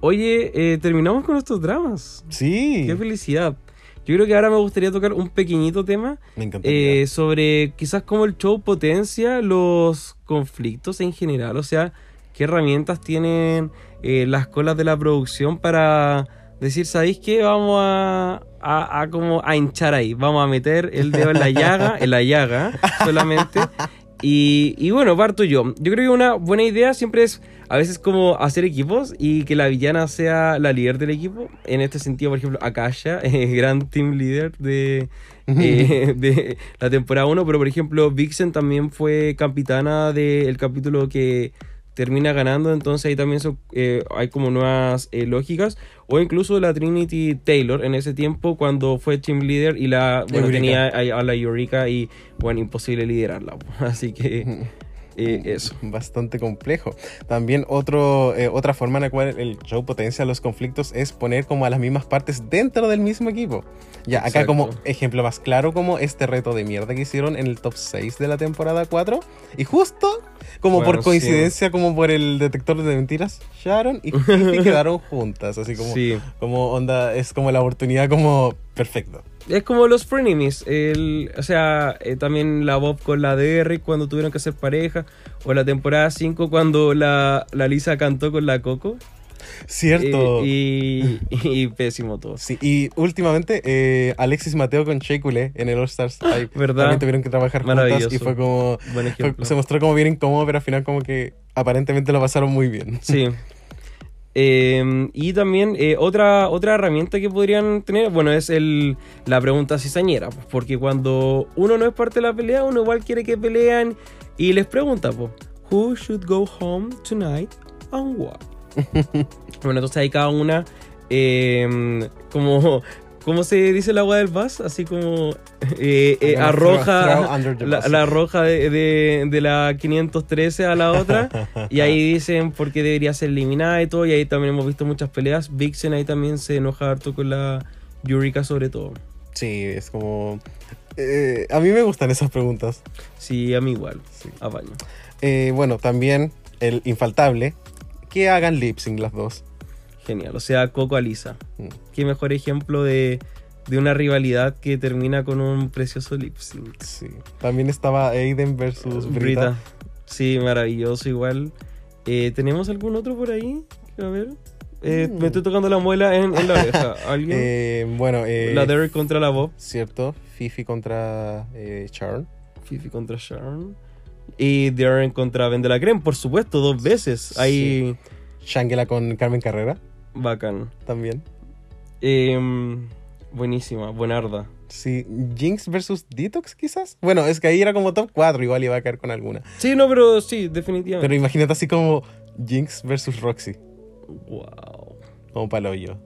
Oye, eh, terminamos con estos dramas. Sí. Qué felicidad. Yo creo que ahora me gustaría tocar un pequeñito tema Me eh, sobre quizás cómo el show potencia los conflictos en general. O sea, qué herramientas tienen eh, las colas de la producción para decir, ¿sabéis qué? Vamos a, a, a como a hinchar ahí. Vamos a meter el dedo en la llaga, en la llaga solamente. Y, y bueno, parto yo. Yo creo que una buena idea siempre es a veces como hacer equipos y que la villana sea la líder del equipo. En este sentido, por ejemplo, Akasha, eh, gran team leader de, eh, de la temporada 1, pero por ejemplo, Vixen también fue capitana del capítulo que termina ganando, entonces ahí también son, eh, hay como nuevas eh, lógicas, o incluso la Trinity Taylor en ese tiempo cuando fue team leader y la bueno, Eureka. tenía a, a la Eureka y bueno, imposible liderarla, así que eh, eso. Bastante complejo. También otro, eh, otra forma en la cual el show potencia los conflictos es poner como a las mismas partes dentro del mismo equipo. Ya, acá como ejemplo más claro como este reto de mierda que hicieron en el top 6 de la temporada 4. Y justo como Bueno, por coincidencia, como por el detector de mentiras, Sharon y Fifi quedaron juntas. Así como, Sí. como onda, es como la oportunidad como perfecta. Es como los frenemies, el, o sea, eh, también la Bob con la Derrick cuando tuvieron que hacer pareja, o la temporada 5 cuando la, la Lisa cantó con la Coco. Cierto. Eh, y, y pésimo todo. Sí, y últimamente eh, Alexis Mateo con Shea Coulee en el All Stars ahí ¿Verdad? también tuvieron que trabajar juntas y fue como Buen fue- ejemplo. se mostró como bien incómodo, pero al final como que aparentemente lo pasaron muy bien. Sí. Eh, y también eh, otra, otra herramienta que podrían tener, bueno, es el, la pregunta cizañera, pues, porque cuando uno no es parte de la pelea, uno igual quiere que pelean y les pregunta, pues, Who should go home tonight and what? bueno, entonces hay cada una eh, como... ¿Cómo se dice la agua del bus? Así como eh, eh, arroja la, la arroja de, de- de la 513 a la otra. y ahí dicen por qué debería ser eliminada y todo. Y ahí también hemos visto muchas peleas. Vixen ahí también se enoja harto con la Yurika sobre todo. Sí, es como... eh, a mí me gustan esas preguntas. Sí, a mí igual. Sí. Apaño. Eh, bueno, también el infaltable, que hagan lip sync las dos. Genial. O sea, Coco Alisa. Mm. Qué mejor ejemplo de, de una rivalidad que termina con un precioso lip sync. Sí. También estaba Aiden versus Brita. Brita. Sí, maravilloso igual. Eh, ¿Tenemos algún otro por ahí? A ver. Eh, Mm. Me estoy tocando la muela en, en la oreja. ¿Alguien? Eh, bueno, eh, la Derek contra la Bob. cierto. Fifi contra Sharon. Fifi contra Sharon. Y Darren contra Vendela Creme, por supuesto, dos veces. Ahí, Shangela con Carmen Carrera bacán. también. Em, buenísima, buenarda. Sí, Jinx versus Detox quizás. Bueno, es que ahí era como top 4, igual iba a caer con alguna. Sí, no, pero sí, definitivamente. Pero imagínate así como Jinx versus Roxy. Wow. Como paloyo.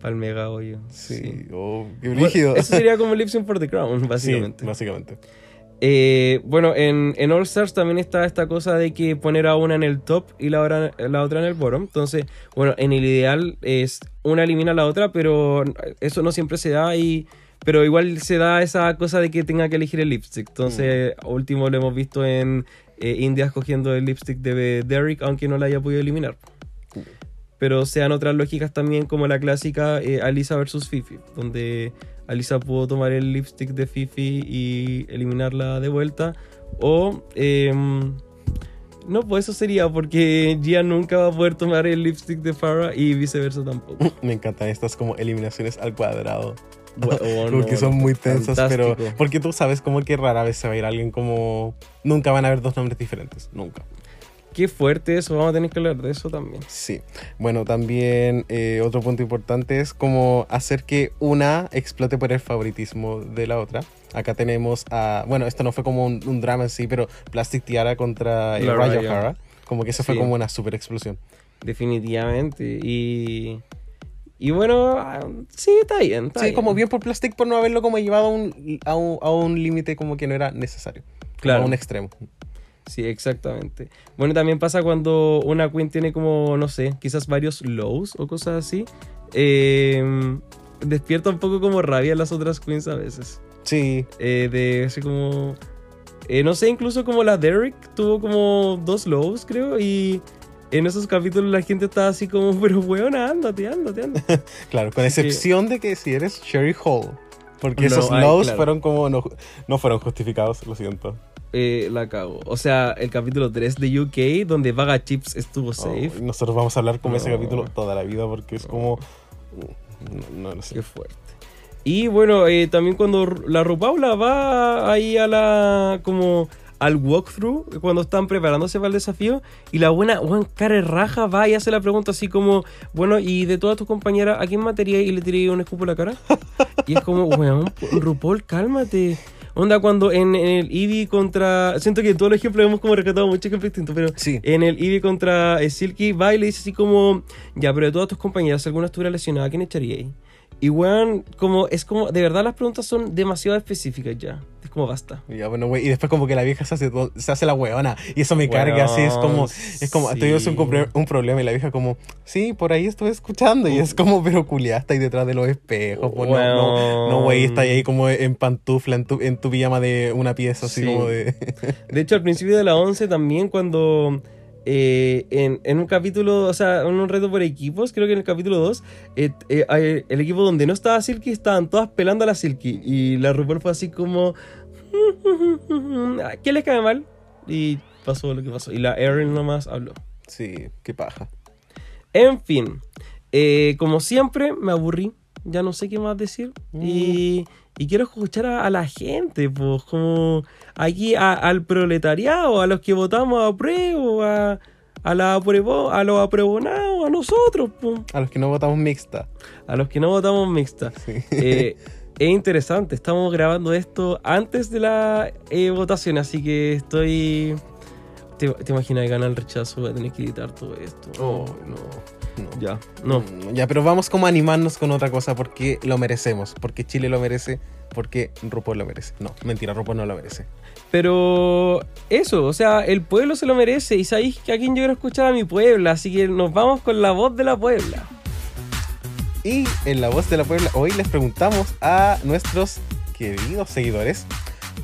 Palmega hoyo. Sí, oh, qué Bueno, eso sería como Lips in for the Crown, Sí, básicamente. Eh, bueno, en, en All Stars también está esta cosa de que poner a una en el top y la, hora- la otra en el bottom. Entonces, bueno, en el ideal es una elimina a la otra, pero eso no siempre se da y... Pero igual se da esa cosa de que tenga que elegir el lipstick. Entonces, último lo hemos visto en eh, India escogiendo el lipstick de Derek, aunque no la haya podido eliminar. Pero sean otras lógicas también como la clásica eh, Alisa versus Fifi, donde Alisa pudo tomar el lipstick de Fifi y eliminarla de vuelta. O... em, no, pues eso sería porque Gia nunca va a poder tomar el lipstick de Farah y viceversa tampoco. Me encantan estas como eliminaciones al cuadrado. Bueno, porque son muy tensas, pero... Porque tú sabes como que rara vez se va a ir alguien como... Nunca van a haber dos nombres diferentes, nunca. Qué fuerte eso, vamos a tener que hablar de eso también. Sí. Bueno, también eh, otro punto importante es como hacer que una explote por el favoritismo de la otra. Acá tenemos a... Bueno, esto no fue como un, un drama en sí, pero Plastic Tiara contra eh, Raya. O'Hara. Como que eso fue como una super explosión. Definitivamente. Y... Y bueno, ah, sí, está bien. Está Sí, bien. como bien por Plastic por no haberlo como llevado a un, a un, a un límite como que no era necesario. Claro. A un extremo. Sí, exactamente. Bueno, también pasa cuando una queen tiene como, no sé, quizás varios lows o cosas así. eh, despierta un poco como rabia a las otras queens a veces. Sí, Eh, de así como... eh, no sé, incluso como la Derek tuvo como dos lows, creo, y en esos capítulos la gente estaba así como, pero weona, ándate, ándate, ándate. claro, con excepción de que si eres Sherry Hall. Porque No, esos ay, lows claro. fueron como no, no fueron justificados, lo siento. Eh, la cago. O sea, el capítulo 3 de UK, donde Vaga Chips estuvo Oh, safe. nosotros vamos a hablar como ese capítulo toda la vida porque es como. No, no, no sé. Qué fuerte. Y bueno, eh, también cuando la Rupaula va ahí a la. como al walkthrough, cuando están preparándose para el desafío, y la buena Juan Care Raja va y hace la pregunta así como, bueno, y de todas tus compañeras, ¿a quién mataría y le tiré un escupo a la cara? Y es como, weón, RuPaul, cálmate. Onda cuando en, en el Eevee contra. Siento que en todos los ejemplos hemos como rescatado muchos ejemplos distintos, pero Sí. en el Eevee contra eh, Silky va y le dice así como, ya, pero de todas tus compañeras, si alguna estuviera lesionada, ¿a quién echaríais? Y weón, como, es como, de verdad las preguntas son demasiado específicas ya. Como basta. Ya, bueno, güey. Y después como que la vieja se hace, se hace la weona. Y eso me carga así. Es como, es como, sí. tuvimos un, un problema y la vieja como, sí, por ahí estuve escuchando. Y es como, pero culiá, está ahí detrás de los espejos. Pues, no, no, no, güey, está ahí como en pantufla, en tu, en tu pijama de una pieza, así Sí. como de... De hecho, al principio de la 11 también cuando... eh, en, en un capítulo, o sea, en un reto por equipos, creo que en el capítulo 2, eh, eh, el equipo donde no estaba Silky estaban todas pelando a la Silky. Y la RuPaul fue así como. ¿Qué les cae mal? Y pasó lo que pasó. Y la Erin nomás habló. sí, qué paja. En fin, eh, como siempre, me aburrí. Ya no sé qué más decir. Y, y quiero escuchar a, a la gente, pues, como aquí a- al proletariado, a los que votamos a prueba, a, a, la apruebo- a los apruebonados, a nosotros, pues, A los que no votamos mixta. a los que no votamos mixta. Sí. Eh, es interesante, estamos grabando esto antes de la eh, votación, así que estoy... ¿Te, te imaginas que gana el rechazo? Voy a tener que editar todo esto. Oh, no. No. Ya, no. Mm, Ya, pero vamos como a animarnos con otra cosa porque lo merecemos, porque Chile lo merece, porque RuPaul lo merece. No, mentira, RuPaul no lo merece. Pero eso, o sea, el pueblo se lo merece. Y sabéis que a quién yo quiero escuchar a mi puebla. Así que nos vamos con la voz de la puebla. Y en La Voz de la Puebla, hoy les preguntamos a nuestros queridos seguidores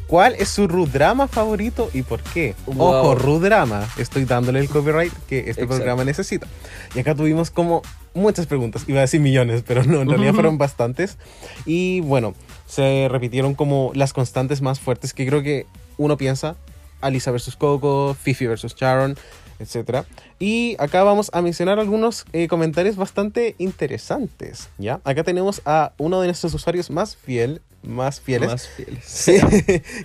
cuál es su Rudrama favorito y por qué. Wow. Ojo, Rudrama, estoy dándole el copyright que este Exacto. programa necesita. Y acá tuvimos como muchas preguntas, iba a decir millones, pero no, en realidad fueron bastantes. Y bueno, se repitieron como las constantes más fuertes que creo que uno piensa. Alisa versus Coco, Fifi versus Sharon, etcétera. Y acá vamos a mencionar algunos eh, comentarios bastante interesantes, ¿ya? Acá tenemos a uno de nuestros usuarios más fiel, más fieles, Más fieles. sí,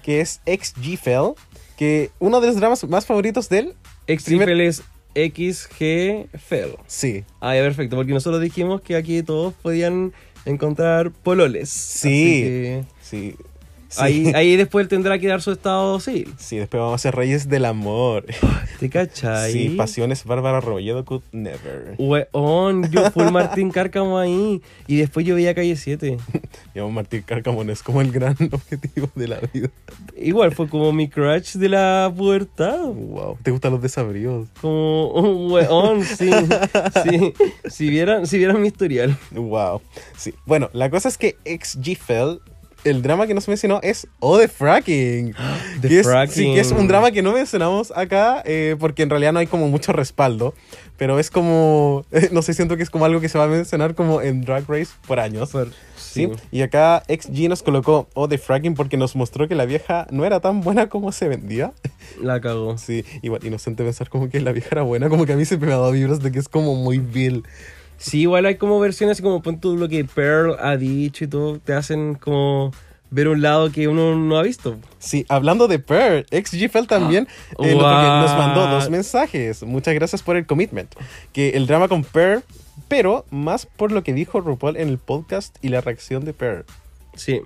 que es XGFell, que uno de los dramas más favoritos de él, Extrifel es XG Fel. sí, Ah, ya, perfecto, porque nosotros dijimos que aquí todos podían encontrar pololes. Sí. Que sí. Sí. Ahí, ahí después él tendrá que dar su estado civil. Sí, después vamos a ser reyes del amor. ¿Te cachai? Sí, pasiones Bárbara Robledo could never. Weón, yo fui Martín Cárcamo ahí. Y después yo veía Calle 7. Digamos, Martín Cárcamo no es como el gran objetivo de la vida. Igual fue como mi crush de la pubertad. Wow. ¿Te gustan los desabridos? Como un weón, sí. sí. Si, vieran, si vieran mi historial. Wow. Sí. Bueno, la cosa es que XGFell, el drama que nos mencionó es O de Fracking. The que es, Fracking. Sí, que es un drama que no mencionamos acá eh, porque en realidad no hay como mucho respaldo. Pero es como, no sé, siento que es como algo que se va a mencionar como en Drag Race por años. Por- ¿sí? Y acá XG nos colocó O de Fracking porque nos mostró que la vieja no era tan buena como se vendía. La cagó. Sí, igual inocente pensar como que la vieja era buena, como que a mí siempre me ha dado vibras de que es como muy vil. Sí, igual hay como versiones como pon tú lo que Pearl ha dicho y todo, te hacen como ver un lado que uno no ha visto. Sí, hablando de Pearl, XGFL también eh, nos mandó dos mensajes. Muchas gracias por el commitment. Que el drama con Pearl, pero más por lo que dijo RuPaul en el podcast y la reacción de Pearl. Sí,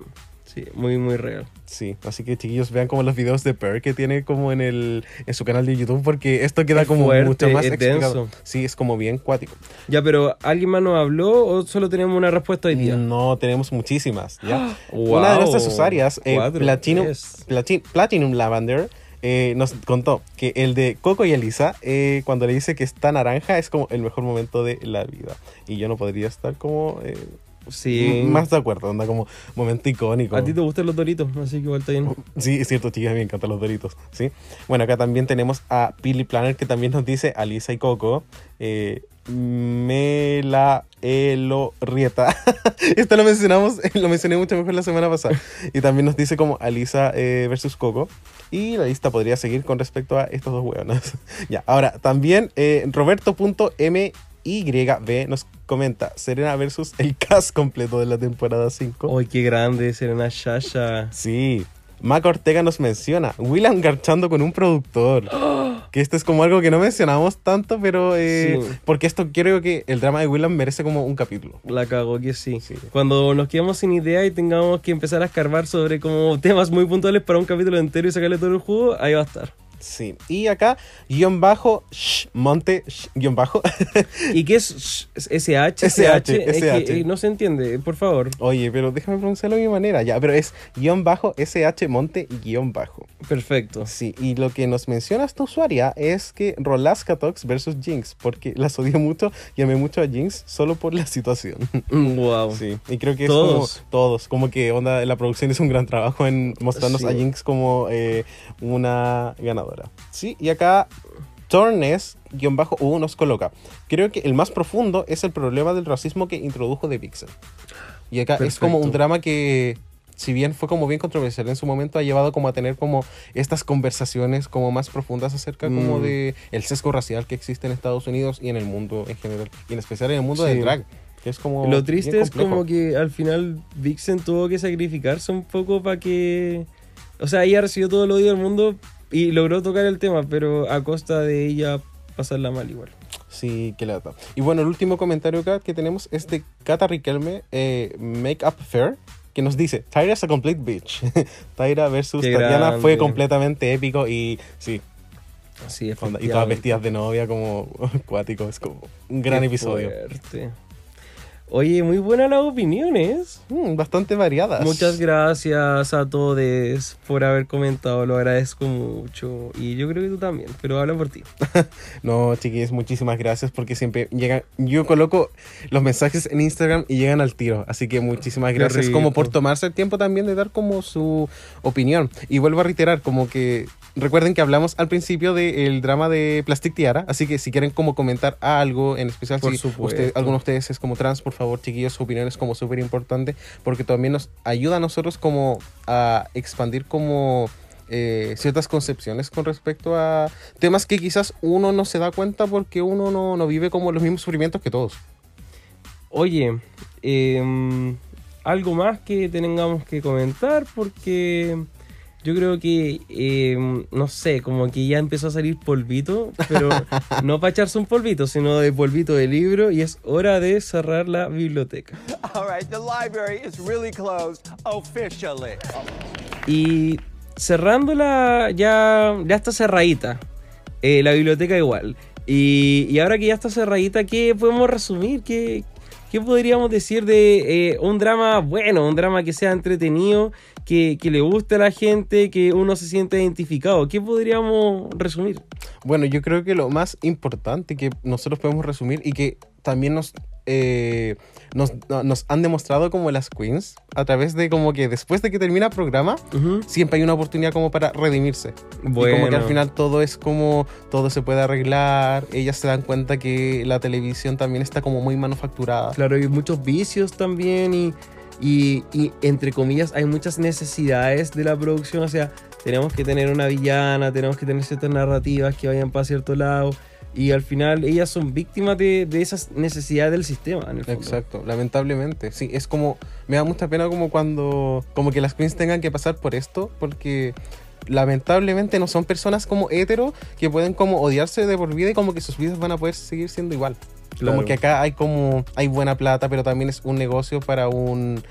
sí, muy, muy real. Sí, así que chiquillos vean como los videos de Pearl que tiene como en el en su canal de YouTube porque esto queda Es como fuerte, mucho más es denso. Sí, es como bien cuático. Ya, pero ¿alguien más nos habló o solo tenemos una respuesta hoy día? No, tenemos muchísimas, ¿ya? Wow. Una de nuestras usuarias, eh, Platinum, tres. Plati- Platinum Lavender, eh, nos contó que el de Coco y Elisa, eh, cuando le dice que está naranja, es como el mejor momento de la vida. Y yo no podría estar como eh, Sí. más de acuerdo, onda como momento icónico. A ti te gustan los doritos, así que igual está bien. Sí, es cierto, chicas, me encantan los doritos. ¿sí? Bueno, acá también tenemos a Pili Planner que también nos dice Alisa y Coco. Eh, me la elo rieta. Esto lo mencionamos, lo mencioné mucho mejor la semana pasada. Y también nos dice como Alisa eh, versus Coco. Y la lista podría seguir con respecto a estos dos hueonas. ya, ahora también eh, Roberto.myb nos comenta Serena versus el cast completo de la temporada 5. ¡Ay, qué grande! Serena Shasha. Sí. Mac Ortega nos menciona Willam garchando con un productor. Que esto es como algo que no mencionamos tanto, pero eh, Sí. porque esto creo que el drama de Willam merece como un capítulo. La cagó que sí. Sí. Cuando nos quedamos sin idea y tengamos que empezar a escarbar sobre como temas muy puntuales para un capítulo entero y sacarle todo el jugo, ahí va a estar. Sí. Y acá, guion bajo, sh, monte, sh, guion bajo. ¿Y qué es sh- SH? SH, Es eh, no se entiende, por favor. Oye, pero déjame pronunciarlo de mi manera. Ya, pero es guion bajo, SH, monte, guion bajo. Perfecto. Sí, y lo que nos menciona esta usuaria es que Rolasca Talks versus Jinx, porque las odio mucho y amé mucho a Jinx solo por la situación. Wow. Sí, y creo que Todos. es como todos, como que onda, la producción hizo un gran trabajo en mostrarnos Sí. a Jinx como eh, una ganadora. Sí, y acá Tornes, guion bajo U, nos coloca. Creo que el más profundo es el problema del racismo que introdujo The Vixen. Y acá es como un Perfecto. drama que, si bien fue como bien controversial en su momento, ha llevado como a tener como estas conversaciones como más profundas acerca como Mm. de el sesgo racial que existe en Estados Unidos y en el mundo en general. Y en especial en el mundo Sí. del drag. Que es como Lo triste es como que al final Vixen tuvo que sacrificarse un poco para que... O sea, ella recibió todo el odio del mundo y logró tocar el tema, pero a costa de ella pasarla mal igual. Sí, qué lata. Y bueno, el último comentario acá que tenemos es de Cata Riquelme, eh, Make Up Fair, que nos dice, Tyra es a complete bitch. Tyra versus Qué Tatiana fue completamente épico y sí, Sí, y todas vestidas de novia como cuático, es como un gran Qué episodio. fuerte. Oye, muy buenas las opiniones. Mm, bastante variadas. Muchas gracias a todos por haber comentado, lo agradezco mucho. Y yo creo que tú también, pero habla por ti. No, chiquillos, muchísimas gracias porque siempre llegan. Yo coloco los mensajes en Instagram y llegan al tiro. Así que muchísimas gracias como por tomarse el tiempo también de dar como su opinión. Y vuelvo a reiterar, como que recuerden que hablamos al principio del drama de Plastic Tiara. Así que si quieren como comentar algo en especial, Por si usted, alguno de ustedes es como trans, por favor, chiquillos, su opinión es como súper importante porque también nos ayuda a nosotros como a expandir como eh, ciertas concepciones con respecto a temas que quizás uno no se da cuenta porque uno no, no vive como los mismos sufrimientos que todos. Oye, em, algo más que tengamos que comentar porque yo creo que, em, no sé, como que ya empezó a salir polvito, pero no para echarse un polvito, sino de polvito de libro y es hora de cerrar la biblioteca. All right, the library is really closed officially. Y cerrándola ya, ya está cerradita. Eh, la biblioteca igual. Y, y ahora que ya está cerradita, ¿qué podemos resumir? ¿Qué, qué podríamos decir de eh, un drama bueno, un drama que sea entretenido, que, le guste a la gente, que uno se siente identificado? ¿Qué podríamos resumir? Bueno, yo creo que lo más importante que nosotros podemos resumir y que también nos, eh, nos, no- nos han demostrado como las queens a través de como que después de que termina el programa, Ujú. siempre hay una oportunidad como para redimirse. Y como que Bueno. al final todo es como, todo se puede arreglar, ellas se dan cuenta que la televisión también está como muy manufacturada. Claro, hay muchos vicios también y, y, y, entre comillas hay muchas necesidades de la producción. O sea, tenemos que tener una villana, tenemos que tener ciertas narrativas que vayan para cierto lado. Y al final ellas son víctimas de, de esas necesidades del sistema. En el fondo. Exacto, lamentablemente. Sí, es como, me da mucha pena como cuando, como que las queens tengan que pasar por esto, porque lamentablemente no son personas como hetero que pueden como odiarse de por vida y como que sus vidas van a poder seguir siendo igual. Claro. Como que acá hay como, hay buena plata, pero también es un negocio para un,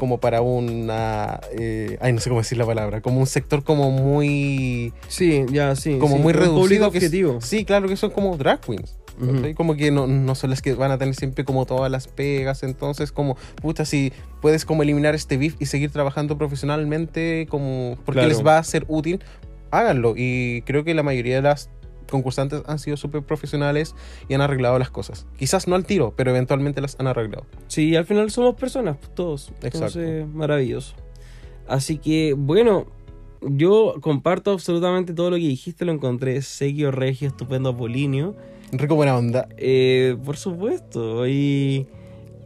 como para una, eh, ay, no sé cómo decir la palabra, como un sector como muy, Sí, ya, sí. como sí, muy reducido. que sí, claro que son como drag queens. Como que no, no son las que van a tener siempre como todas las pegas. Entonces, como, puta, si puedes como eliminar este beef y seguir trabajando profesionalmente, como, porque Claro. les va a ser útil, háganlo. Y creo que la mayoría de las concursantes han sido súper profesionales y han arreglado las cosas. Quizás no al tiro, pero eventualmente las han arreglado. Sí, al final somos personas, pues, todos. Exacto. Entonces, maravilloso. Así que, bueno, yo comparto absolutamente todo lo que dijiste, lo encontré sequio, regio, estupendo, apolinio. Rico buena onda. Eh, por supuesto. Y,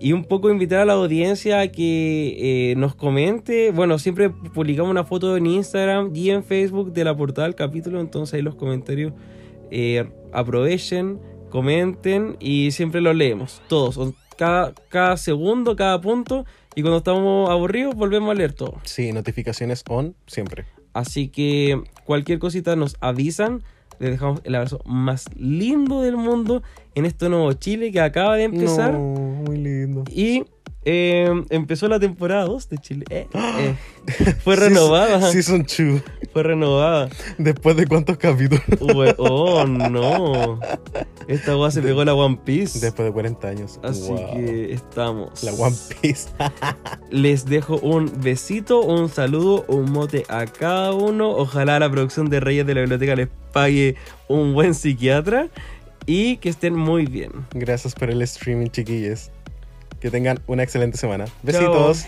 y un poco invitar a la audiencia a que eh, nos comente. Bueno, siempre publicamos una foto en Instagram y en Facebook de la portada del capítulo. Entonces ahí los comentarios eh, aprovechen, comenten y siempre los leemos. Todos. cada segundo, cada punto. Y cuando estamos aburridos, volvemos a leer todo. Sí, notificaciones on siempre. Así que cualquier cosita nos avisan. Les dejamos el abrazo más lindo del mundo en este nuevo Chile que acaba de empezar. No, muy lindo. Y eh, empezó la temporada 2 de Chile. Eh, eh, fue renovada. Season 2. Fue renovada. Después de cuántos capítulos. Oh, no. Esta weá se pegó la One Piece. Después de 40 años. Así Wow. que estamos. La One Piece. Les dejo un besito, un saludo, un mote a cada uno. Ojalá la producción de Reyes de la Biblioteca les pague un buen psiquiatra y que estén muy bien. Gracias por el streaming, chiquillos. Que tengan una excelente semana. Besitos.